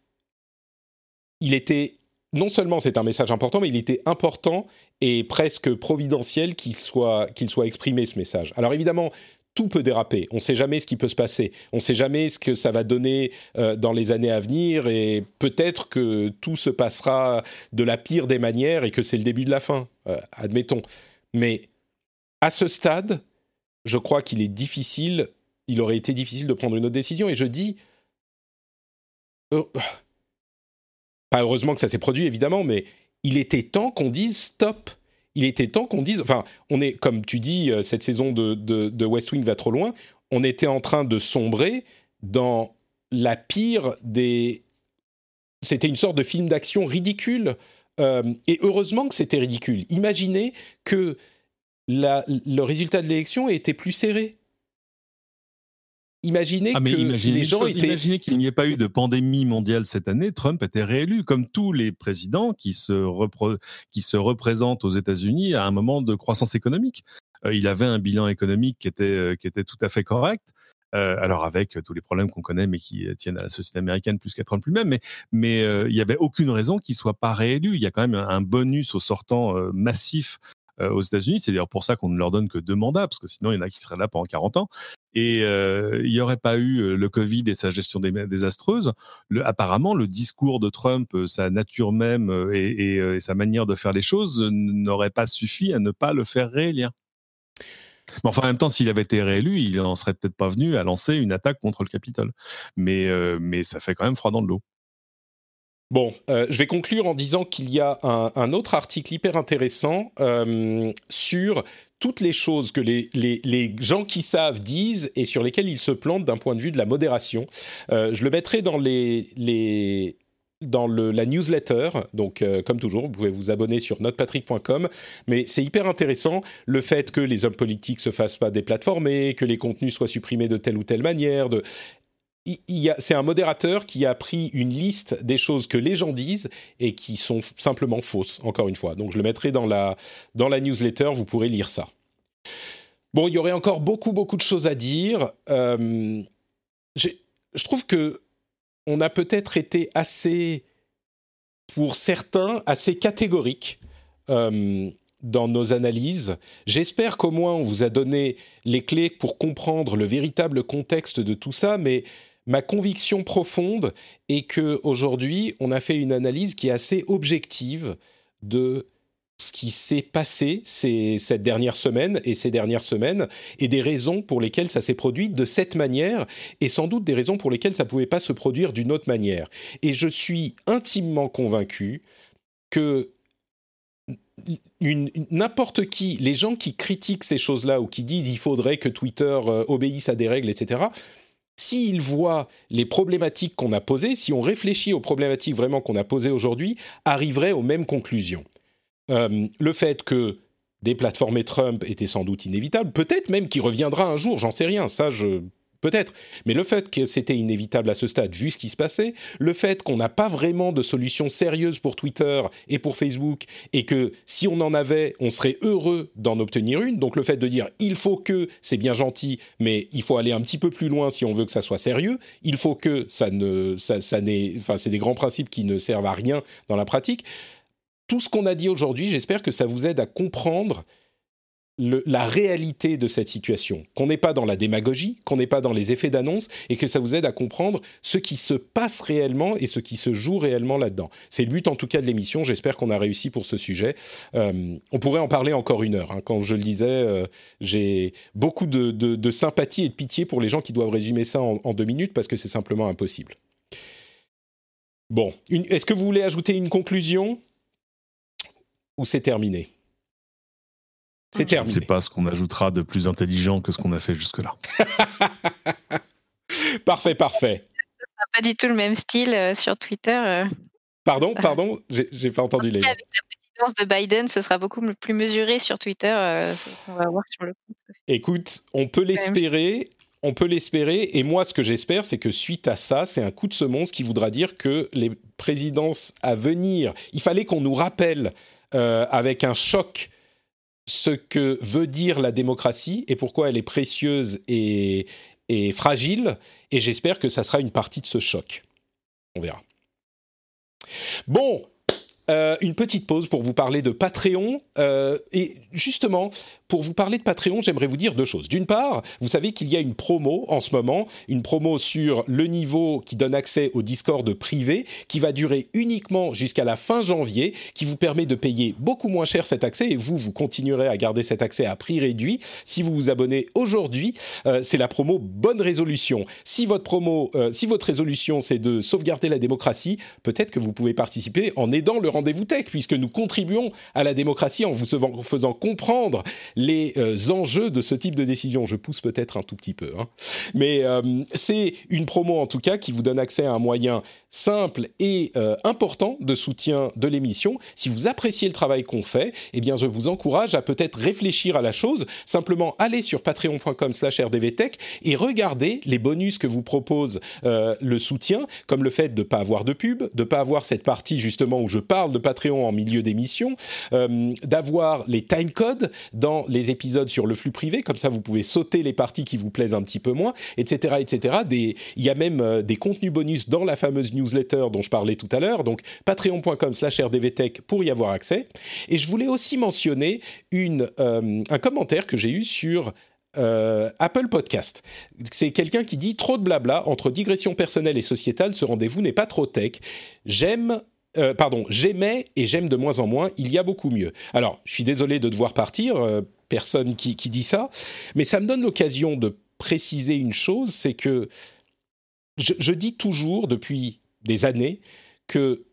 [SPEAKER 1] il était non seulement c'est un message important, mais il était important et presque providentiel qu'il soit, soit exprimé ce message. Alors évidemment, tout peut déraper. On ne sait jamais ce qui peut se passer. On ne sait jamais ce que ça va donner euh, dans les années à venir et peut-être que tout se passera de la pire des manières et que c'est le début de la fin, euh, admettons. Mais à ce stade, je crois qu'il est difficile, il aurait été difficile de prendre une autre décision et je dis... euh, pas heureusement que ça s'est produit évidemment, mais il était temps qu'on dise stop il était temps qu'on dise, enfin, on est, comme tu dis, euh, cette saison de, de, West Wing va trop loin, on était en train de sombrer dans la pire des... C'était une sorte de film d'action ridicule, euh, et heureusement que c'était ridicule. Imaginez que le résultat de l'élection ait été plus serré. Imaginez
[SPEAKER 2] ah,
[SPEAKER 1] que
[SPEAKER 2] imaginez
[SPEAKER 1] les gens
[SPEAKER 2] chose,
[SPEAKER 1] étaient...
[SPEAKER 2] Imaginez qu'il n'y ait pas eu de pandémie mondiale cette année, Trump était réélu, comme tous les présidents qui se, qui se représentent aux États-Unis à un moment de croissance économique. Euh, il avait un bilan économique qui était, euh, qui était tout à fait correct. Euh, alors avec tous les problèmes qu'on connaît, mais qui tiennent à la société américaine plus qu'à Trump lui-même, mais mais il n'y avait aucune raison qu'il soit pas réélu. Il y a quand même un bonus au sortant massif aux États-Unis. C'est d'ailleurs pour ça qu'on ne leur donne que deux mandats, parce que sinon il y en a qui seraient là pendant 40 ans. Et euh, il n'y aurait pas eu le Covid et sa gestion désastreuse. Apparemment, le discours de Trump, sa nature même et, sa manière de faire les choses n'aurait pas suffi à ne pas le faire réélire. Mais enfin, en même temps, s'il avait été réélu, il n'en serait peut-être pas venu à lancer une attaque contre le Capitole. Mais, euh, mais ça fait quand même froid dans le dos.
[SPEAKER 1] Bon, euh, je vais conclure en disant qu'il y a un, autre article hyper intéressant euh, sur toutes les choses que les, gens qui savent disent et sur lesquelles ils se plantent d'un point de vue de la modération. Euh, je le mettrai dans la newsletter, donc comme toujours, vous pouvez vous abonner sur notepatrick.com, mais c'est hyper intéressant le fait que les hommes politiques se fassent pas déplatformer, que les contenus soient supprimés de telle ou telle manière, c'est un modérateur qui a pris une liste des choses que les gens disent et qui sont simplement fausses, encore une fois. Donc je le mettrai dans la, dans la newsletter, vous pourrez lire ça. Bon, il y aurait encore beaucoup, beaucoup de choses à dire. Euh, je trouve que on a peut-être été assez, pour certains, assez catégorique euh, dans nos analyses. J'espère qu'au moins on vous a donné les clés pour comprendre le véritable contexte de tout ça, mais ma conviction profonde est que aujourd'hui, on a fait une analyse qui est assez objective de ce qui s'est passé ces, cette dernière semaine et ces dernières semaines et des raisons pour lesquelles ça s'est produit de cette manière et sans doute des raisons pour lesquelles ça ne pouvait pas se produire d'une autre manière. Et je suis intimement convaincu que n'importe qui, les gens qui critiquent ces choses-là ou qui disent il faudrait que Twitter euh, obéisse à des règles, etc., s'ils voient les problématiques qu'on a posées, si on réfléchit aux problématiques vraiment qu'on a posées aujourd'hui, arriverait aux mêmes conclusions. Euh, le fait que déplatformer Trump était sans doute inévitable, peut-être même qu'il reviendra un jour, j'en sais rien, ça je peut-être. Mais le fait que c'était inévitable à ce stade, vu ce qui se passait, le fait qu'on n'a pas vraiment de solution sérieuse pour Twitter et pour Facebook, et que si on en avait, on serait heureux d'en obtenir une. Donc le fait de dire il faut que, c'est bien gentil, mais il faut aller un petit peu plus loin si on veut que ça soit sérieux. Il faut que ça ne, ça, ça n'est, enfin c'est des grands principes qui ne servent à rien dans la pratique. Tout ce qu'on a dit aujourd'hui, j'espère que ça vous aide à comprendre la réalité de cette situation, qu'on n'est pas dans la démagogie, qu'on n'est pas dans les effets d'annonce, et que ça vous aide à comprendre ce qui se passe réellement et ce qui se joue réellement là-dedans. C'est le but en tout cas de l'émission, j'espère qu'on a réussi pour ce sujet. Euh, on pourrait en parler encore une heure. Hein. Quand je le disais, euh, j'ai beaucoup de, sympathie et de pitié pour les gens qui doivent résumer ça en, deux minutes, parce que c'est simplement impossible. Bon, est-ce que vous voulez ajouter une conclusion? Ou c'est terminé?
[SPEAKER 2] C'est terminé. Je ne sais pas ce qu'on ajoutera de plus intelligent que ce qu'on a fait jusque-là.
[SPEAKER 1] parfait, parfait.
[SPEAKER 3] Pas du tout le même style euh, sur Twitter. Euh.
[SPEAKER 1] Pardon, pardon, j'ai pas entendu les.
[SPEAKER 3] Avec la présidence de Biden, ce sera beaucoup plus mesuré sur Twitter. Euh, on va voir sur le
[SPEAKER 1] compte. Écoute, on peut l'espérer. On peut l'espérer, et moi ce que j'espère, c'est que suite à ça, c'est un coup de semonce qui voudra dire que les présidences à venir, il fallait qu'on nous rappelle avec un choc ce que veut dire la démocratie et pourquoi elle est précieuse et, fragile. Et j'espère que ça sera une partie de ce choc. On verra. Bon, euh, une petite pause pour vous parler de Patreon. Euh, et justement, pour vous parler de Patreon, j'aimerais vous dire deux choses. D'une part, vous savez qu'il y a une promo en ce moment, une promo sur le niveau qui donne accès au Discord privé, qui va durer uniquement jusqu'à la fin janvier, qui vous permet de payer beaucoup moins cher cet accès, et vous, vous continuerez à garder cet accès à prix réduit si vous vous abonnez aujourd'hui. Euh, c'est la promo Bonne Résolution. Si votre promo, si votre résolution c'est de sauvegarder la démocratie, peut-être que vous pouvez participer en aidant le rendez-vous tech, puisque nous contribuons à la démocratie en vous faisant comprendre les euh, enjeux de ce type de décision. Je pousse peut-être un tout petit peu, hein. mais euh, c'est une promo en tout cas qui vous donne accès à un moyen simple et euh, important de soutien de l'émission. Si vous appréciez le travail qu'on fait, eh bien je vous encourage à peut-être réfléchir à la chose. Simplement, allez sur patreon.com/rdvtech et regardez les bonus que vous propose le soutien, comme le fait de ne pas avoir de pub, de ne pas avoir cette partie justement où je parle de Patreon en milieu d'émission, euh, d'avoir les timecodes dans les épisodes sur le flux privé, comme ça vous pouvez sauter les parties qui vous plaisent un petit peu moins, etc. etc. Il y a même euh, des contenus bonus dans la fameuse newsletter dont je parlais tout à l'heure, donc patreon.com slash rdvtech pour y avoir accès. Et je voulais aussi mentionner euh, un commentaire que j'ai eu sur Apple Podcast. C'est quelqu'un qui dit trop de blabla entre digression personnelle et sociétale, ce rendez-vous n'est pas trop tech. J'aime euh, pardon, j'aimais et j'aime de moins en moins, il y a beaucoup mieux. Alors, je suis désolé de devoir partir, euh, personne qui, dit ça, mais ça me donne l'occasion de préciser une chose, c'est que je, dis toujours depuis des années que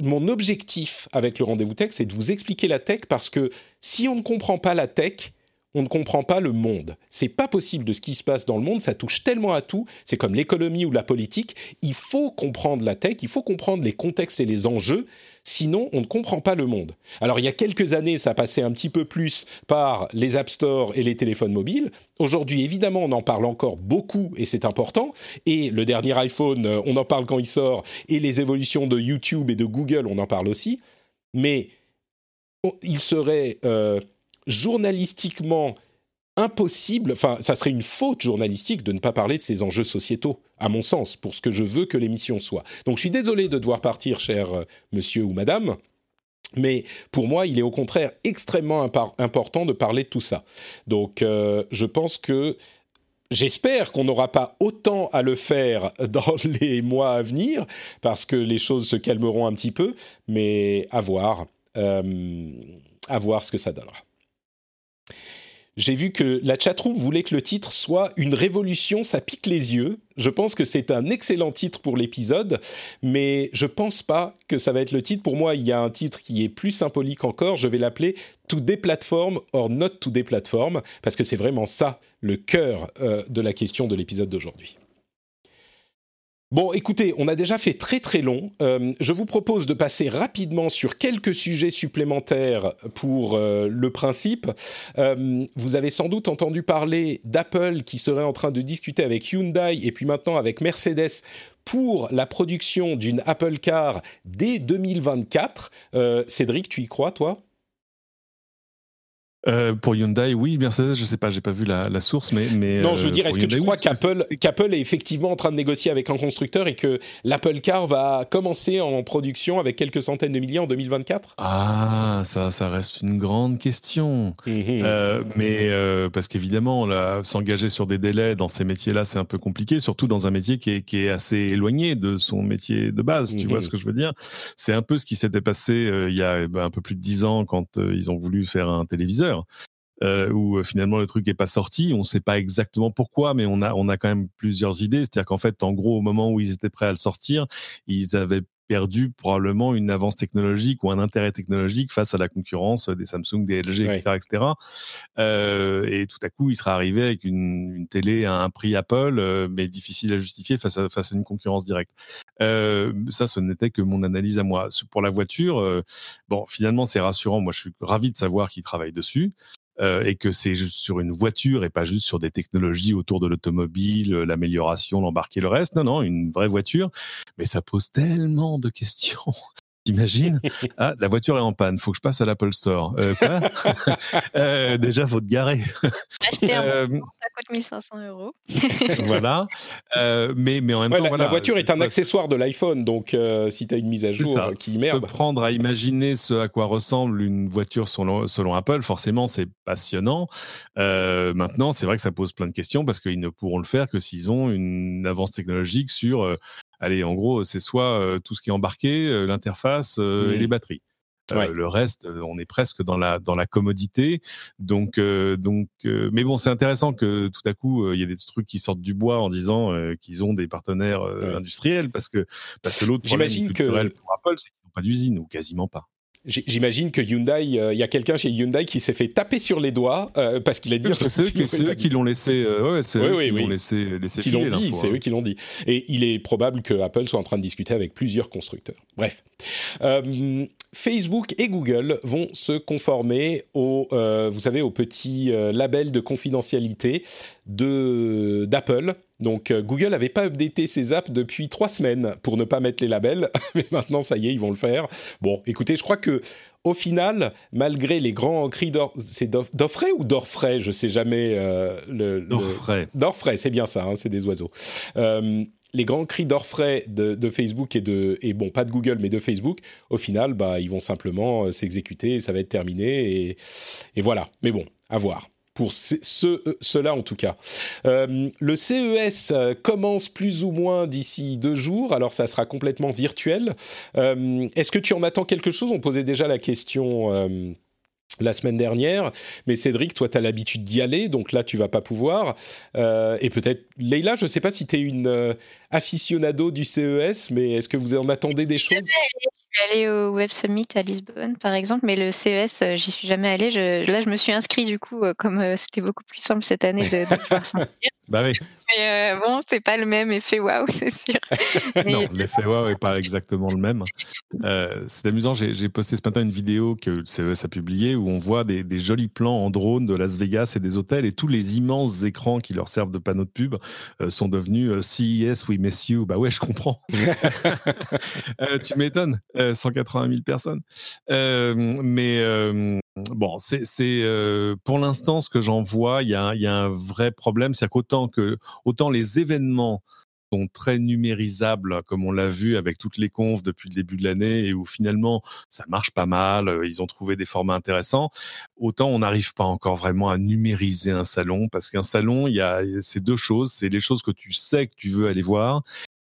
[SPEAKER 1] mon objectif avec le rendez-vous tech, c'est de vous expliquer la tech parce que si on ne comprend pas la tech, on ne comprend pas le monde. C'est pas possible de ce qui se passe dans le monde, ça touche tellement à tout, c'est comme l'économie ou la politique, il faut comprendre la tech, il faut comprendre les contextes et les enjeux, sinon on ne comprend pas le monde. Alors il y a quelques années, ça passait un petit peu plus par les App Store et les téléphones mobiles. Aujourd'hui, évidemment, on en parle encore beaucoup et c'est important. Et le dernier iPhone, euh, on en parle quand il sort, et les évolutions de YouTube et de Google, on en parle aussi. Mais il serait... Euh, journalistiquement impossible, enfin, ça serait une faute journalistique de ne pas parler de ces enjeux sociétaux, à mon sens, pour ce que je veux que l'émission soit. Donc je suis désolé de devoir partir, cher euh, monsieur ou madame, mais pour moi, il est au contraire extrêmement important de parler de tout ça. Donc euh, je pense que J'espère qu'on n'aura pas autant à le faire dans les mois à venir, parce que les choses se calmeront un petit peu, mais à voir, euh, à voir ce que ça donnera j'ai vu que la chatroom voulait que le titre soit Une révolution, ça pique les yeux. Je pense que c'est un excellent titre pour l'épisode, mais je pense pas que ça va être le titre. Pour moi, il y a un titre qui est plus symbolique encore. Je vais l'appeler To des plateformes or not to des plateformes, parce que c'est vraiment ça le cœur euh, de la question de l'épisode d'aujourd'hui. Bon, écoutez, on a déjà fait très très long. Euh, je vous propose de passer rapidement sur quelques sujets supplémentaires pour euh, le principe. Euh, vous avez sans doute entendu parler d'Apple qui serait en train de discuter avec Hyundai et puis maintenant avec Mercedes pour la production d'une Apple Car dès 2024. Cédric, tu y crois, toi?
[SPEAKER 2] Euh, pour Hyundai, oui, Mercedes, je sais pas, j'ai pas vu la, la source, mais, mais
[SPEAKER 1] non, je veux
[SPEAKER 2] euh,
[SPEAKER 1] dire, est-ce
[SPEAKER 2] pour
[SPEAKER 1] que tu crois
[SPEAKER 2] oui,
[SPEAKER 1] qu'Apple qu'Apple est effectivement en train de négocier avec un constructeur et que l'Apple Car va commencer en production avec quelques centaines de milliers en 2024
[SPEAKER 2] Ah, ça, ça reste une grande question. Euh, mais euh, parce qu'évidemment, s'engager sur des délais dans ces métiers-là, c'est un peu compliqué, surtout dans un métier qui est, qui est assez éloigné de son métier de base. Tu
[SPEAKER 1] Mhm.
[SPEAKER 2] vois ce que je veux dire? C'est un peu ce qui s'était passé euh, il y a eh ben, un peu plus de dix ans quand euh, ils ont voulu faire un téléviseur. Euh, où euh, finalement le truc n'est pas sorti, on ne sait pas exactement pourquoi, mais on a on a quand même plusieurs idées. C'est-à-dire qu'en fait, en gros, au moment où ils étaient prêts à le sortir, ils avaient perdu probablement une avance technologique ou un intérêt technologique face à la concurrence des Samsung, des LG,
[SPEAKER 1] Ouais.
[SPEAKER 2] etc., etc. Euh, et tout à coup, il sera arrivé avec une, une télé à un prix Apple, euh, mais difficile à justifier face à, face à une concurrence directe. Euh, ça, ce n'était que mon analyse à moi. Pour la voiture, euh, bon, finalement, c'est rassurant. Moi, je suis ravi de savoir qu'ils travaillent dessus. Euh, et que c'est juste sur une voiture et pas juste sur des technologies autour de l'automobile, euh, l'amélioration, l'embarquer, le reste. Non, non, une vraie voiture. Mais ça pose tellement de questions. T'imagines? Ah, la voiture est en panne. Faut que je passe à l'Apple Store. Euh, quoi? Euh, Déjà, faut te garer.
[SPEAKER 3] Acheter un
[SPEAKER 2] Euh,
[SPEAKER 3] bon, ça coûte 1500 euros.
[SPEAKER 2] voilà. Euh, mais, mais en même
[SPEAKER 1] Ouais,
[SPEAKER 2] temps,
[SPEAKER 1] la,
[SPEAKER 2] voilà,
[SPEAKER 1] la voiture est un accessoire de l'iPhone, donc euh, si tu as une mise à jour
[SPEAKER 2] ça.
[SPEAKER 1] qui
[SPEAKER 2] Se
[SPEAKER 1] merde.
[SPEAKER 2] prendre à imaginer ce à quoi ressemble une voiture selon, selon Apple, forcément, c'est passionnant. Euh, maintenant, c'est vrai que ça pose plein de questions parce qu'ils ne pourront le faire que s'ils ont une avance technologique sur, euh, allez, en gros, c'est soit tout ce qui est embarqué, l'interface et les batteries. Euh. Le reste, on est presque dans la dans la commodité. Donc euh, donc, euh, mais bon, c'est intéressant que tout à coup il y ait des trucs qui sortent du bois en disant qu'ils ont des partenaires
[SPEAKER 1] Ouais.
[SPEAKER 2] industriels parce que parce que l'autre problème
[SPEAKER 1] J'imagine que-
[SPEAKER 2] pour Apple, c'est qu'ils n'ont pas d'usine ou quasiment pas.
[SPEAKER 1] J'imagine que Hyundai, euh, il y a quelqu'un chez Hyundai qui s'est fait taper sur les doigts euh, parce qu'il a dit.
[SPEAKER 2] C'est eux, qui- c'est eux qui l'ont laissé, euh, ouais, c'est
[SPEAKER 1] Oui,
[SPEAKER 2] eux
[SPEAKER 1] oui,
[SPEAKER 2] qui
[SPEAKER 1] oui.
[SPEAKER 2] l'ont laissé, laissé
[SPEAKER 1] qui l'ont dit, c'est eux qui l'ont dit. Et il est probable que Apple soit en train de discuter avec plusieurs constructeurs. Bref. Facebook et Google vont se conformer au, euh, vous savez, au petit euh, label de confidentialité de d'Apple. Donc euh, Google n'avait pas updaté ses apps depuis trois semaines pour ne pas mettre les labels, mais maintenant ça y est, ils vont le faire. Bon, écoutez, je crois que au final, malgré les grands cris d'or, c'est d'Offray ou d'Orfray, je sais jamais le, le-
[SPEAKER 2] D'orfray.
[SPEAKER 1] D'orfray, c'est bien ça, hein, c'est des oiseaux. Les grands cris d'orfraie de, Facebook et de et bon pas de Google mais de Facebook, au final bah ils vont simplement euh, s'exécuter, ça va être terminé et, voilà. Mais bon, à voir. Pour ce, ce- euh, ceux-là en tout cas. Euh, le CES commence plus ou moins d'ici deux jours, alors ça sera complètement virtuel. Est-ce que tu en attends quelque chose? On posait déjà la question la semaine dernière, mais Cédric, toi, tu as l'habitude d'y aller, donc là, tu vas pas pouvoir. Euh, et peut-être, Leïla, je sais pas si tu es une euh, aficionado du CES, mais est-ce que vous en attendez des choses?
[SPEAKER 3] Je suis allée au Web Summit à Lisbonne, par exemple, mais le CES, euh, j'y suis jamais allée. Je- là, je me suis inscrite, du coup, comme c'était beaucoup plus simple cette année de, de pouvoir s'inscrire.
[SPEAKER 2] Bah oui.
[SPEAKER 3] Mais euh, bon, c'est pas le même effet waouh, c'est sûr.
[SPEAKER 2] Non, l'effet wow est pas exactement le même. Euh, c'est amusant, j'ai j'ai posté ce matin une vidéo que le CES a publiée où on voit des, des jolis plans en drone de Las Vegas et des hôtels et tous les immenses écrans qui leur servent de panneaux de pub euh, sont devenus euh, CES, we miss you. Bah ouais, je comprends. Euh, tu m'étonnes, euh, 180 000 personnes. Euh, mais euh, bon, c'est euh, pour l'instant ce que j'en vois, il y a, un vrai problème, c'est qu'autant que autant les événements sont très numérisables, comme on l'a vu avec toutes les confs depuis le début de l'année, et où finalement ça marche pas mal, euh, ils ont trouvé des formats intéressants. Autant on n'arrive pas encore vraiment à numériser un salon, parce qu'un salon, il y a deux choses, c'est les choses que tu sais que tu veux aller voir,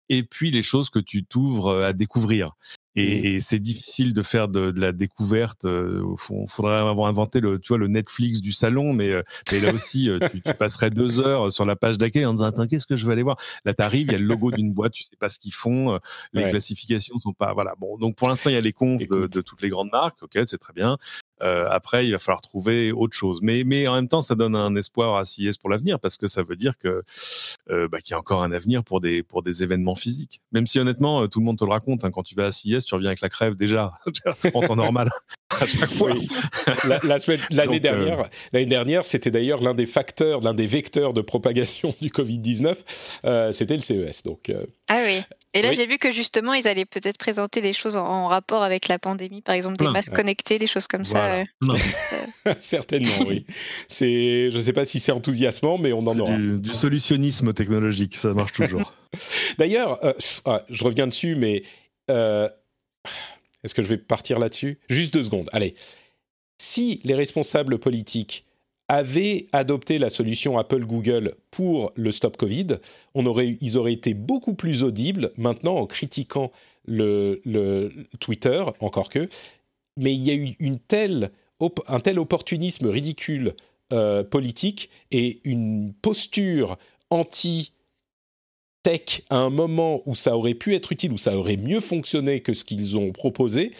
[SPEAKER 2] et puis les choses que tu t'ouvres à découvrir. Et, et c'est difficile de faire de, de la découverte. euh, au fond, faudrait avoir inventé le, tu vois, le Netflix du salon, mais, euh, mais là aussi, euh, tu, tu passerais deux heures sur la page d'accueil en disant attends, qu'est-ce que je vais aller voir? Là, t'arrives, il y a le logo d'une boîte, tu sais pas ce qu'ils font, euh, les
[SPEAKER 1] Ouais.
[SPEAKER 2] classifications sont pas, voilà. Bon, donc pour l'instant, il y a les confs de, de toutes les grandes marques, ok, c'est très bien. Euh, après, il va falloir trouver autre chose. Mais, mais en même temps, ça donne un espoir à CIS pour l'avenir parce que ça veut dire que euh, bah, qu'il y a encore un avenir pour des pour des événements physiques. Même si honnêtement, euh, tout le monde te le raconte. hein, quand tu vas à CIS, tu reviens avec la crève déjà en temps normal à chaque fois.
[SPEAKER 1] Oui. La, la semaine- L'année
[SPEAKER 2] Donc, euh,
[SPEAKER 1] dernière, l'année dernière, c'était d'ailleurs l'un des facteurs, l'un des vecteurs de propagation du Covid-19. euh, c'était le CES. Donc, euh,
[SPEAKER 3] Ah oui. Et là,
[SPEAKER 1] Oui.
[SPEAKER 3] j'ai vu que justement, ils allaient peut-être présenter des choses en, en rapport avec la pandémie, par exemple des
[SPEAKER 2] Plein.
[SPEAKER 3] masques connectés, des choses comme ça.
[SPEAKER 2] Non,
[SPEAKER 1] Certainement, oui. C'est, je ne sais pas si c'est enthousiasmant, mais on en aura.
[SPEAKER 2] du, du solutionnisme technologique, ça marche toujours.
[SPEAKER 1] D'ailleurs, euh, ah, je reviens dessus, mais euh, est-ce que je vais partir là-dessus? Juste deux secondes. Allez. Si les responsables politiques avaient adopté la solution Apple-Google pour le stop Covid, on aurait, ils auraient été beaucoup plus audibles maintenant en critiquant le, le Twitter, encore que. Mais il y a eu une telle, un tel opportunisme ridicule euh, politique et une posture anti tech à un moment où ça aurait pu être utile, où ça aurait mieux fonctionné que ce qu'ils ont proposé,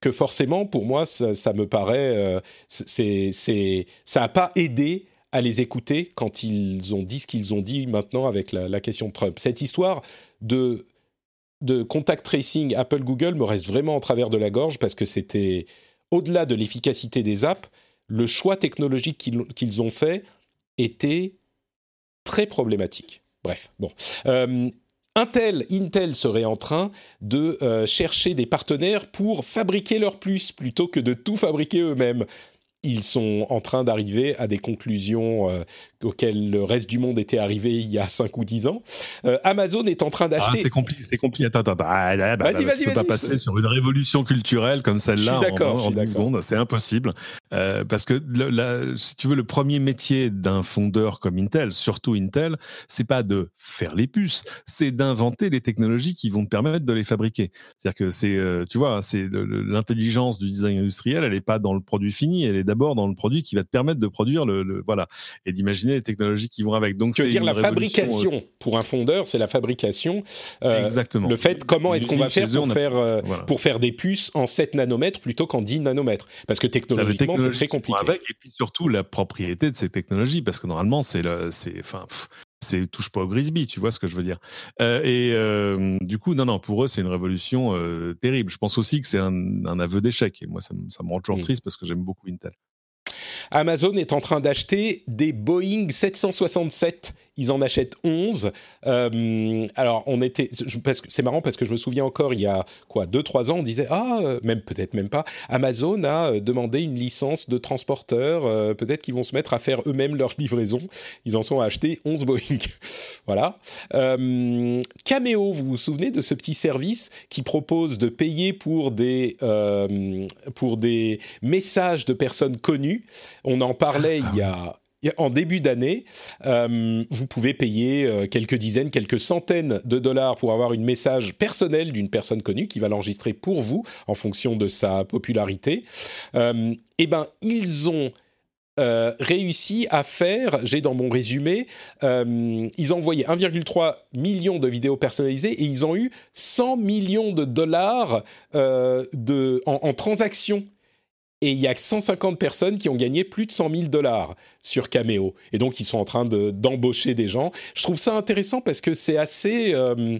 [SPEAKER 1] que forcément, pour moi, ça, ça me paraît, euh, c'est, ça n'a pas aidé à les écouter quand ils ont dit ce qu'ils ont dit maintenant avec la, la question de Trump. Cette histoire de de contact tracing Apple Google me reste vraiment en travers de la gorge parce que c'était au-delà de l'efficacité des apps, le choix technologique qu'ils ont fait était très problématique. Bref, bon. Euh, Intel, Intel serait en train de euh, chercher des partenaires pour fabriquer leur plus plutôt que de tout fabriquer eux-mêmes. Ils sont en train d'arriver à des conclusions euh, auxquelles le reste du monde était arrivé il y a 5 ou 10 ans. Euh, Amazon est en train
[SPEAKER 2] Ah,
[SPEAKER 1] d'acheter...
[SPEAKER 2] c'est compliqué, c'est compliqué. Attends, attends. Ah, là, bah,
[SPEAKER 1] Vas-y,
[SPEAKER 2] bah,
[SPEAKER 1] vas-y,
[SPEAKER 2] tu peux pas passer sur une révolution culturelle comme celle-là en, en,
[SPEAKER 1] je suis
[SPEAKER 2] 10
[SPEAKER 1] d'accord.
[SPEAKER 2] secondes. C'est impossible. Euh, parce que, le- la- si tu veux, le premier métier d'un fondeur comme Intel, surtout Intel, c'est pas de faire les puces, c'est d'inventer les technologies qui vont te permettre de les fabriquer. C'est-à-dire que c'est, tu vois, c'est l'intelligence du design industriel, elle est pas dans le produit fini, elle est d'abord dans le produit qui va te permettre de produire le, le- voilà, et d'imaginer les technologies qui vont avec. Donc, c'est
[SPEAKER 1] dire la
[SPEAKER 2] euh,
[SPEAKER 1] fabrication pour un fondeur, c'est la fabrication. euh,
[SPEAKER 2] Exactement.
[SPEAKER 1] Le fait, comment est-ce qu'on va faire
[SPEAKER 2] eux,
[SPEAKER 1] pour faire, euh,
[SPEAKER 2] voilà.
[SPEAKER 1] pour faire des puces en 7 nanomètres plutôt qu'en 10 nanomètres? Parce que technologiquement, c'est très compliqué.
[SPEAKER 2] Avec, et puis surtout la propriété de ces technologies, parce que normalement, c'est le, c'est, enfin, c'est touche pas au Grisby, tu vois ce que je veux dire. Euh, et euh, du coup, non, non, pour eux, c'est une révolution euh, terrible. Je pense aussi que c'est un, un aveu d'échec. Et moi, ça, me- ça me rend toujours triste parce que j'aime beaucoup Intel.
[SPEAKER 1] Amazon est en train d'acheter des Boeing 767. Ils en achètent 11. Euh, alors, on était. C'est marrant parce que je me souviens encore, il y a quoi, 2-3 ans, on disait Ah, euh, même peut-être même pas. Amazon a euh, demandé une licence de transporteur. peut-être qu'ils vont se mettre à faire eux-mêmes leur livraison. Ils en sont à acheter 11 Boeing. voilà. Cameo, vous vous souvenez de ce petit service qui propose de payer pour des, pour des messages de personnes connues? On en parlait il y a- en début d'année, euh, vous pouvez payer euh, quelques dizaines, quelques centaines de dollars pour avoir une message personnel d'une personne connue qui va l'enregistrer pour vous en fonction de sa popularité. Euh, eh ben, ils ont euh, réussi à faire, j'ai dans mon résumé, ils ont envoyé 1,3 million de vidéos personnalisées et ils ont eu 100 millions de dollars de, en transactions. Et il y a 150 personnes qui ont gagné plus de 100 000 dollars sur Cameo. Et donc, ils sont en train de- d'embaucher des gens. Je trouve ça intéressant parce que c'est assez... euh,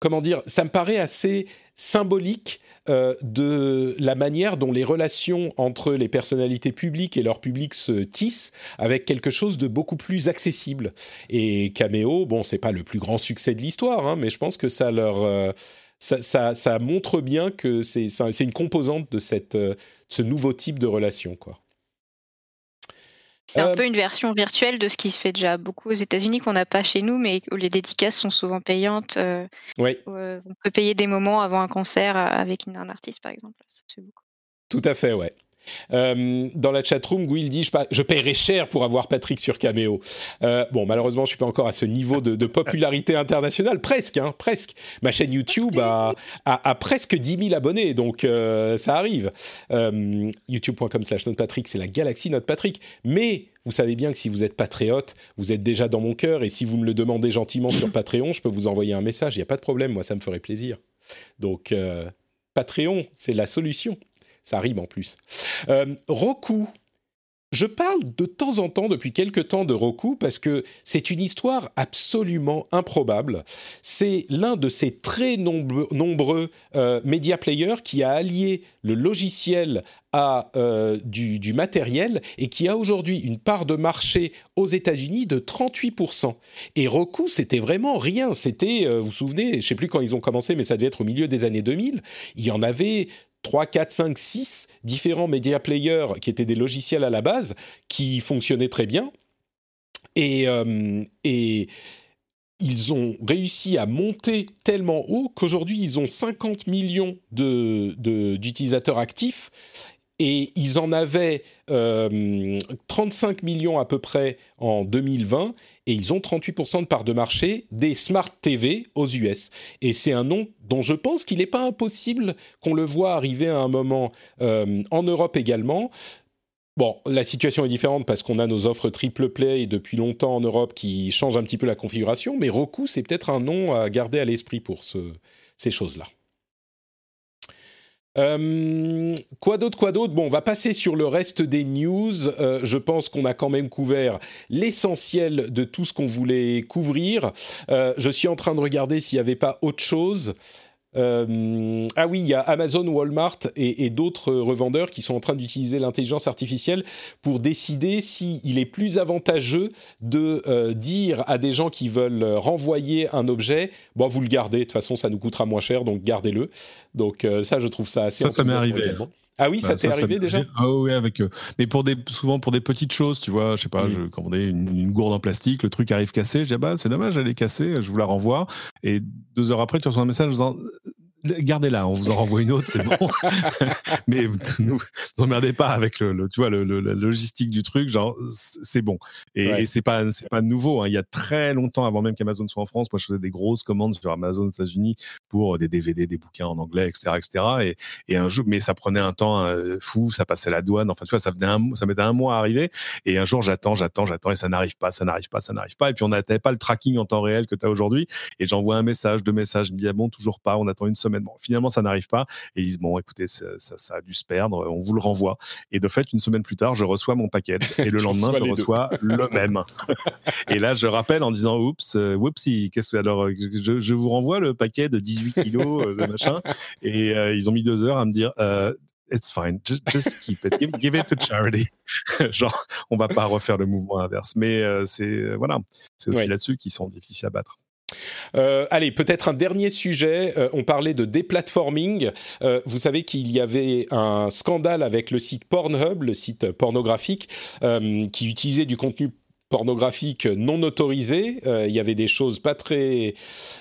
[SPEAKER 1] comment dire Ça me paraît assez symbolique euh, de la manière dont les relations entre les personnalités publiques et leur public se tissent avec quelque chose de beaucoup plus accessible. Et Cameo, bon, c'est pas le plus grand succès de l'histoire, hein, mais je pense que ça leur... euh, ça, ça- ça montre bien que c'est une composante de cette, euh, ce nouveau type de relation, quoi.
[SPEAKER 3] C'est un
[SPEAKER 1] Euh,
[SPEAKER 3] peu une version virtuelle de ce qui se fait déjà beaucoup aux États-Unis qu'on n'a pas chez nous, mais où les dédicaces sont souvent payantes. euh,
[SPEAKER 1] Oui,
[SPEAKER 3] où, euh, on peut payer des moments avant un concert avec un artiste, par exemple. Ça se fait beaucoup.
[SPEAKER 1] tout à fait, ouais. Euh, dans la chatroom, Will dit je, pa- je paierais cher pour avoir Patrick sur Cameo. Euh, bon, malheureusement, je suis pas encore à ce niveau de, popularité internationale, presque, hein, presque. Ma chaîne YouTube a, presque 10 000 abonnés, donc euh, ça arrive. YouTube.com/slash Patrick, c'est la galaxie Note Patrick. Mais vous savez bien que si vous êtes patriote, vous êtes déjà dans mon cœur, et si vous me le demandez gentiment sur Patreon, je peux vous envoyer un message. Il n'y a pas de problème, moi, ça me ferait plaisir. Donc, Patreon, c'est la solution. Ça rime en plus. Euh, Roku. Je parle de temps en temps, depuis quelques temps, de Roku parce que c'est une histoire absolument improbable. C'est l'un de ces très nombreux, euh, media players qui a allié le logiciel à euh, du, matériel et qui a aujourd'hui une part de marché aux États-Unis de 38%. Et Roku, c'était vraiment rien. C'était, vous vous souvenez, je ne sais plus quand ils ont commencé, mais ça devait être au milieu des années 2000. Il y en avait 3, 4, 5, 6 différents media players qui étaient des logiciels à la base, qui fonctionnaient très bien. Et, euh, ils ont réussi à monter tellement haut qu'aujourd'hui, ils ont 50 millions d'utilisateurs actifs et ils en avaient 35 euh, millions à peu près en 2020 et ils ont 38% de part de marché des smart TV aux US. Et c'est un nom dont je pense qu'il n'est pas impossible qu'on le voit arriver à un moment euh, en Europe également. Bon, la situation est différente parce qu'on a nos offres triple play depuis longtemps en Europe qui changent un petit peu la configuration, mais Roku, c'est peut-être un nom à garder à l'esprit pour ces choses-là. Euh, quoi d'autre, quoi d'autre? Bon, on va passer sur le reste des news. Euh, je pense qu'on a quand même couvert l'essentiel de tout ce qu'on voulait couvrir. Euh, je suis en train de regarder s'il n'y avait pas autre chose. Euh, ah oui, il y a Amazon, Walmart et, d'autres revendeurs qui sont en train d'utiliser l'intelligence artificielle pour décider s'il est plus avantageux de euh, dire à des gens qui veulent renvoyer un objet, bon, vous le gardez, de toute façon, ça nous coûtera moins cher, donc gardez-le. Donc euh, ça, je trouve ça assez...
[SPEAKER 2] Ça, ça m'est arrivé.
[SPEAKER 1] Ah oui, ça bah, t'est arrivé déjà
[SPEAKER 2] Ah oui, avec eux. Mais pour des, souvent pour des petites choses, tu vois, je sais pas, je commandais une, une, gourde en plastique, le truc arrive cassé, je dis ah bah c'est dommage, elle est cassée, je vous la renvoie. Et deux heures après, tu reçois un message en disant gardez-la, on vous en renvoie une autre, c'est bon. mais nous, vous emmerdez pas avec le, tu vois, le, la logistique du truc, genre c'est bon. Et, c'est pas c'est pas nouveau. Hein. Il y a très longtemps, avant même qu'Amazon soit en France, moi je faisais des grosses commandes sur Amazon aux États-Unis pour des DVD, des bouquins en anglais, etc., etc. Et, et un jour, mais ça prenait un temps euh, fou, ça passait la douane. Enfin, tu vois, ça venait un, ça mettait un mois à arriver. Et un jour, j'attends, j'attends, j'attends, et ça n'arrive pas, ça n'arrive pas, ça n'arrive pas. Et puis on n'avait pas le tracking en temps réel que tu as aujourd'hui. Et j'envoie un message, deux messages, je me dis ah bon, toujours pas, on attend une semaine. Bon, finalement, ça n'arrive pas. Et ils disent, bon, écoutez, ça, ça, a dû se perdre, on vous le renvoie. Et de fait, une semaine plus tard, je reçois mon paquet. Et le lendemain, je, reçois le même. et là, je rappelle en disant, oups, euh, whoopsie, qu'est-ce que, alors, euh, je, vous renvoie le paquet de 18 kilos euh, de machin. Et ils ont mis deux heures à me dire, it's fine, just, keep it, give, it to charity. Genre, on va pas refaire le mouvement inverse. Mais c'est voilà, c'est aussi là-dessus qu'ils sont difficiles à battre.
[SPEAKER 1] Euh, allez, peut-être un dernier sujet. Euh, on parlait de déplatforming. Euh, vous savez qu'il y avait un scandale avec le site Pornhub, le site pornographique, qui utilisait du contenu pornographique non autorisé. Euh, il y avait des choses pas très...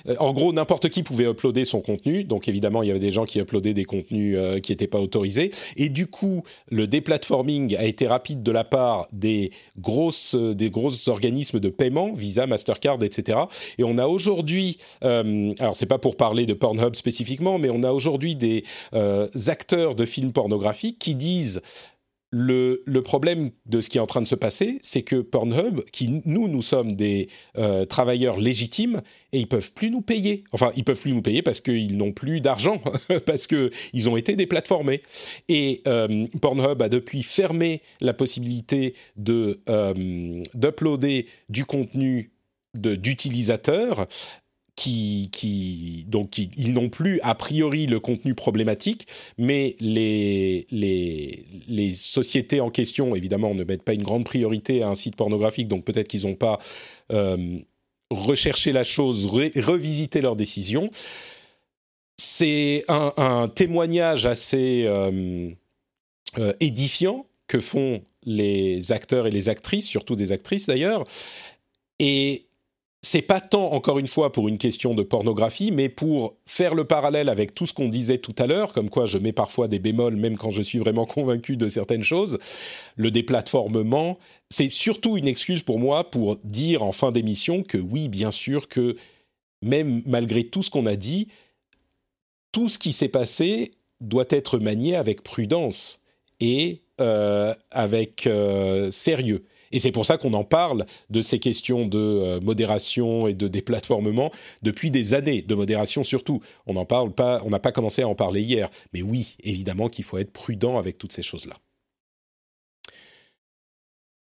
[SPEAKER 1] Euh, en gros, n'importe qui pouvait uploader son contenu. Donc évidemment, il y avait des gens qui uploadaient des contenus euh, qui n'étaient pas autorisés. Et du coup, le déplatforming a été rapide de la part des grosses, des grosses organismes de paiement, Visa, Mastercard, etc. Et on a aujourd'hui, alors c'est pas pour parler de Pornhub spécifiquement, mais on a aujourd'hui des acteurs de films pornographiques qui disent le, problème de ce qui est en train de se passer, c'est que Pornhub, qui nous, nous sommes des euh, travailleurs légitimes, et ils peuvent plus nous payer. Enfin, ils peuvent plus nous payer parce qu'ils n'ont plus d'argent, parce qu'ils ont été déplatformés. Et euh, Pornhub a depuis fermé la possibilité de euh, d'uploader du contenu d'utilisateurs qui, qui donc ils n'ont plus a priori le contenu problématique, mais les, les, sociétés en question, évidemment, ne mettent pas une grande priorité à un site pornographique, donc peut-être qu'ils n'ont pas euh, recherché la chose, revisité leur décision. C'est un, un, témoignage assez euh, euh, édifiant que font les acteurs et les actrices, surtout des actrices d'ailleurs, et c'est pas tant, encore une fois, pour une question de pornographie, mais pour faire le parallèle avec tout ce qu'on disait tout à l'heure, comme quoi je mets parfois des bémols même quand je suis vraiment convaincu de certaines choses. Le déplatformement, c'est surtout une excuse pour moi pour dire en fin d'émission que oui, bien sûr que même malgré tout ce qu'on a dit, tout ce qui s'est passé doit être manié avec prudence et euh, avec euh, sérieux. Et c'est pour ça qu'on en parle de ces questions de euh, modération et de déplatformement depuis des années, de modération surtout. On n'en parle pas, on n'a pas commencé à en parler hier. Mais oui, évidemment qu'il faut être prudent avec toutes ces choses-là.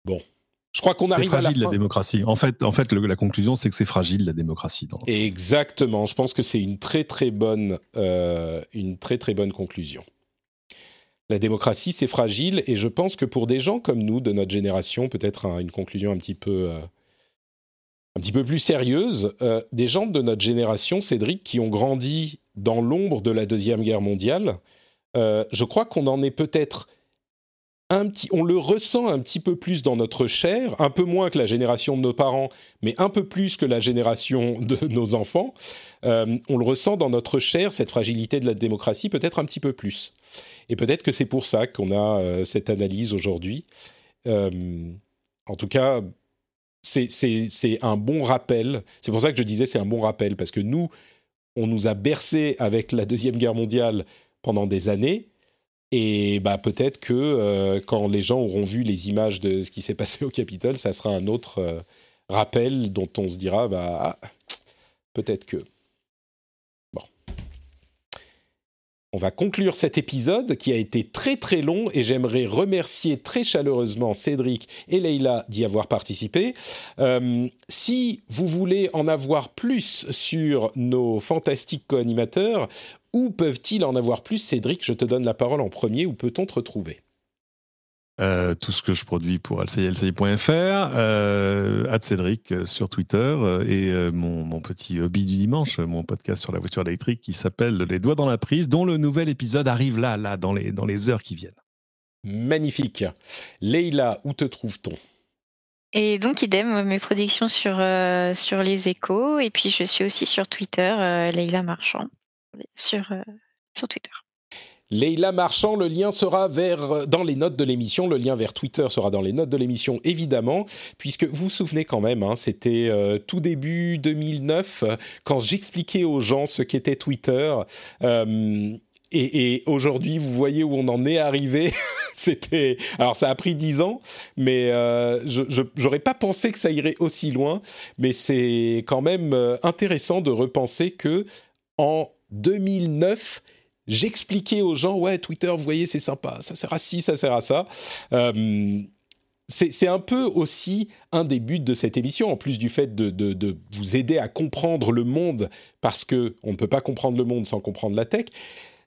[SPEAKER 1] Bon. Je crois qu'on arrive
[SPEAKER 2] à
[SPEAKER 1] la,
[SPEAKER 2] la démocratie. En fait, en fait, la conclusion, c'est que c'est fragile la démocratie. Dans
[SPEAKER 1] Exactement. Je pense que c'est une très très bonne, euh, une très très bonne conclusion. La démocratie, c'est fragile, et je pense que pour des gens comme nous, de notre génération, peut-être une conclusion un petit peu, euh, un petit peu plus sérieuse, euh, des gens de notre génération, Cédric, qui ont grandi dans l'ombre de la Deuxième Guerre mondiale, euh, je crois qu'on en est peut-être un petit, on le ressent un petit peu plus dans notre chair, un peu moins que la génération de nos parents, mais un peu plus que la génération de nos enfants. On le ressent dans notre chair, cette fragilité de la démocratie, peut-être un petit peu plus. Et peut-être que c'est pour ça qu'on a euh, cette analyse aujourd'hui. en tout cas, c'est un bon rappel. C'est pour ça que je disais c'est un bon rappel, parce que nous, on nous a bercé avec la Deuxième Guerre mondiale pendant des années. Et bah, peut-être que euh, quand les gens auront vu les images de ce qui s'est passé au Capitole, ça sera un autre euh, rappel dont on se dira bah, ah, peut-être que. On va conclure cet épisode qui a été très très long et j'aimerais remercier très chaleureusement Cédric et Leïla d'y avoir participé. Euh, si vous voulez en avoir plus sur nos fantastiques co-animateurs, où peuvent-ils en avoir plus? Cédric, je te donne la parole en premier, où peut-on te retrouver?
[SPEAKER 2] Euh, tout ce que je produis pour lci.fr, euh, Cédric euh, sur Twitter euh, et mon, petit hobby du dimanche, mon podcast sur la voiture électrique qui s'appelle Les doigts dans la prise, dont le nouvel épisode arrive là, là, dans les, dans les heures qui viennent.
[SPEAKER 1] Magnifique. Leïla, où te trouve-t-on?
[SPEAKER 3] Et donc, idem, mes productions sur, sur les échos. Et puis, je suis aussi sur Twitter, Leïla Marchand, sur, sur Twitter.
[SPEAKER 1] Leïla Marchand, le lien sera vers, euh, dans les notes de l'émission, le lien vers Twitter sera dans les notes de l'émission évidemment, puisque vous vous souvenez quand même, hein, c'était euh, tout début 2009 quand j'expliquais aux gens ce qu'était Twitter. Euh, et, aujourd'hui, vous voyez où on en est arrivé. C'était, alors ça a pris dix ans, mais je j'aurais pas pensé que ça irait aussi loin. Mais c'est quand même intéressant de repenser que en 2009, j'expliquais aux gens, ouais, Twitter, vous voyez, c'est sympa, ça sert à ci, ça sert à ça. Euh, c'est un peu aussi un des buts de cette émission, en plus du fait de, de vous aider à comprendre le monde, parce que on ne peut pas comprendre le monde sans comprendre la tech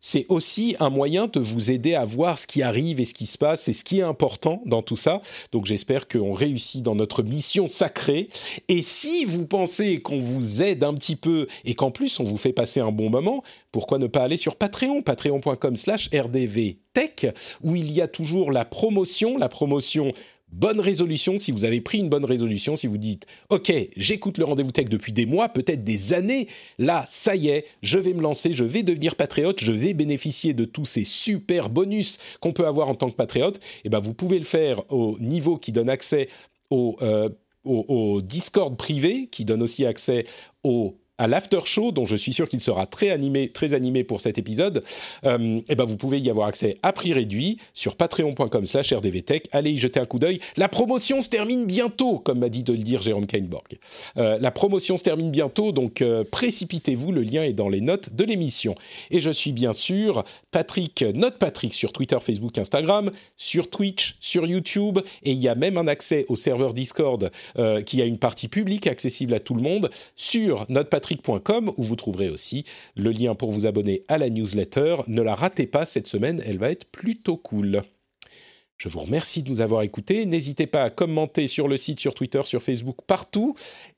[SPEAKER 1] c'est aussi un moyen de vous aider à voir ce qui arrive et ce qui se passe et ce qui est important dans tout ça. Donc j'espère qu'on réussit dans notre mission sacrée. Et si vous pensez qu'on vous aide un petit peu et qu'en plus on vous fait passer un bon moment, pourquoi ne pas aller sur Patreon, patreon.com slash rdvtech, où il y a toujours la promotion, la promotion bonne résolution, si vous avez pris une bonne résolution, si vous dites OK, j'écoute le rendez-vous tech depuis des mois, peut-être des années, là, ça y est, je vais me lancer, je vais devenir patriote, je vais bénéficier de tous ces super bonus qu'on peut avoir en tant que patriote, et eh ben vous pouvez le faire au niveau qui donne accès au, euh, au Discord privé, qui donne aussi accès au à l'after show, dont je suis sûr qu'il sera très animé, très animé pour cet épisode, euh, eh ben vous pouvez y avoir accès à prix réduit sur patreon.com/slash rdvtech. Allez y jeter un coup d'œil. La promotion se termine bientôt, comme m'a dit de le dire Jérôme Kainborg. Euh, la promotion se termine bientôt, donc euh, précipitez-vous. Le lien est dans les notes de l'émission. Et je suis bien sûr Patrick, notre Patrick sur Twitter, Facebook, Instagram, sur Twitch, sur YouTube, et il y a même un accès au serveur Discord euh, qui a une partie publique accessible à tout le monde sur notre Patrick où vous trouverez aussi le lien pour vous abonner à la newsletter. Ne la ratez pas cette semaine, elle va être plutôt cool. Je vous remercie de nous avoir écoutés. N'hésitez pas à commenter sur le site, sur Twitter, sur Facebook, partout.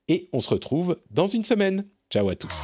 [SPEAKER 1] Et on se retrouve dans une semaine. Ciao à tous.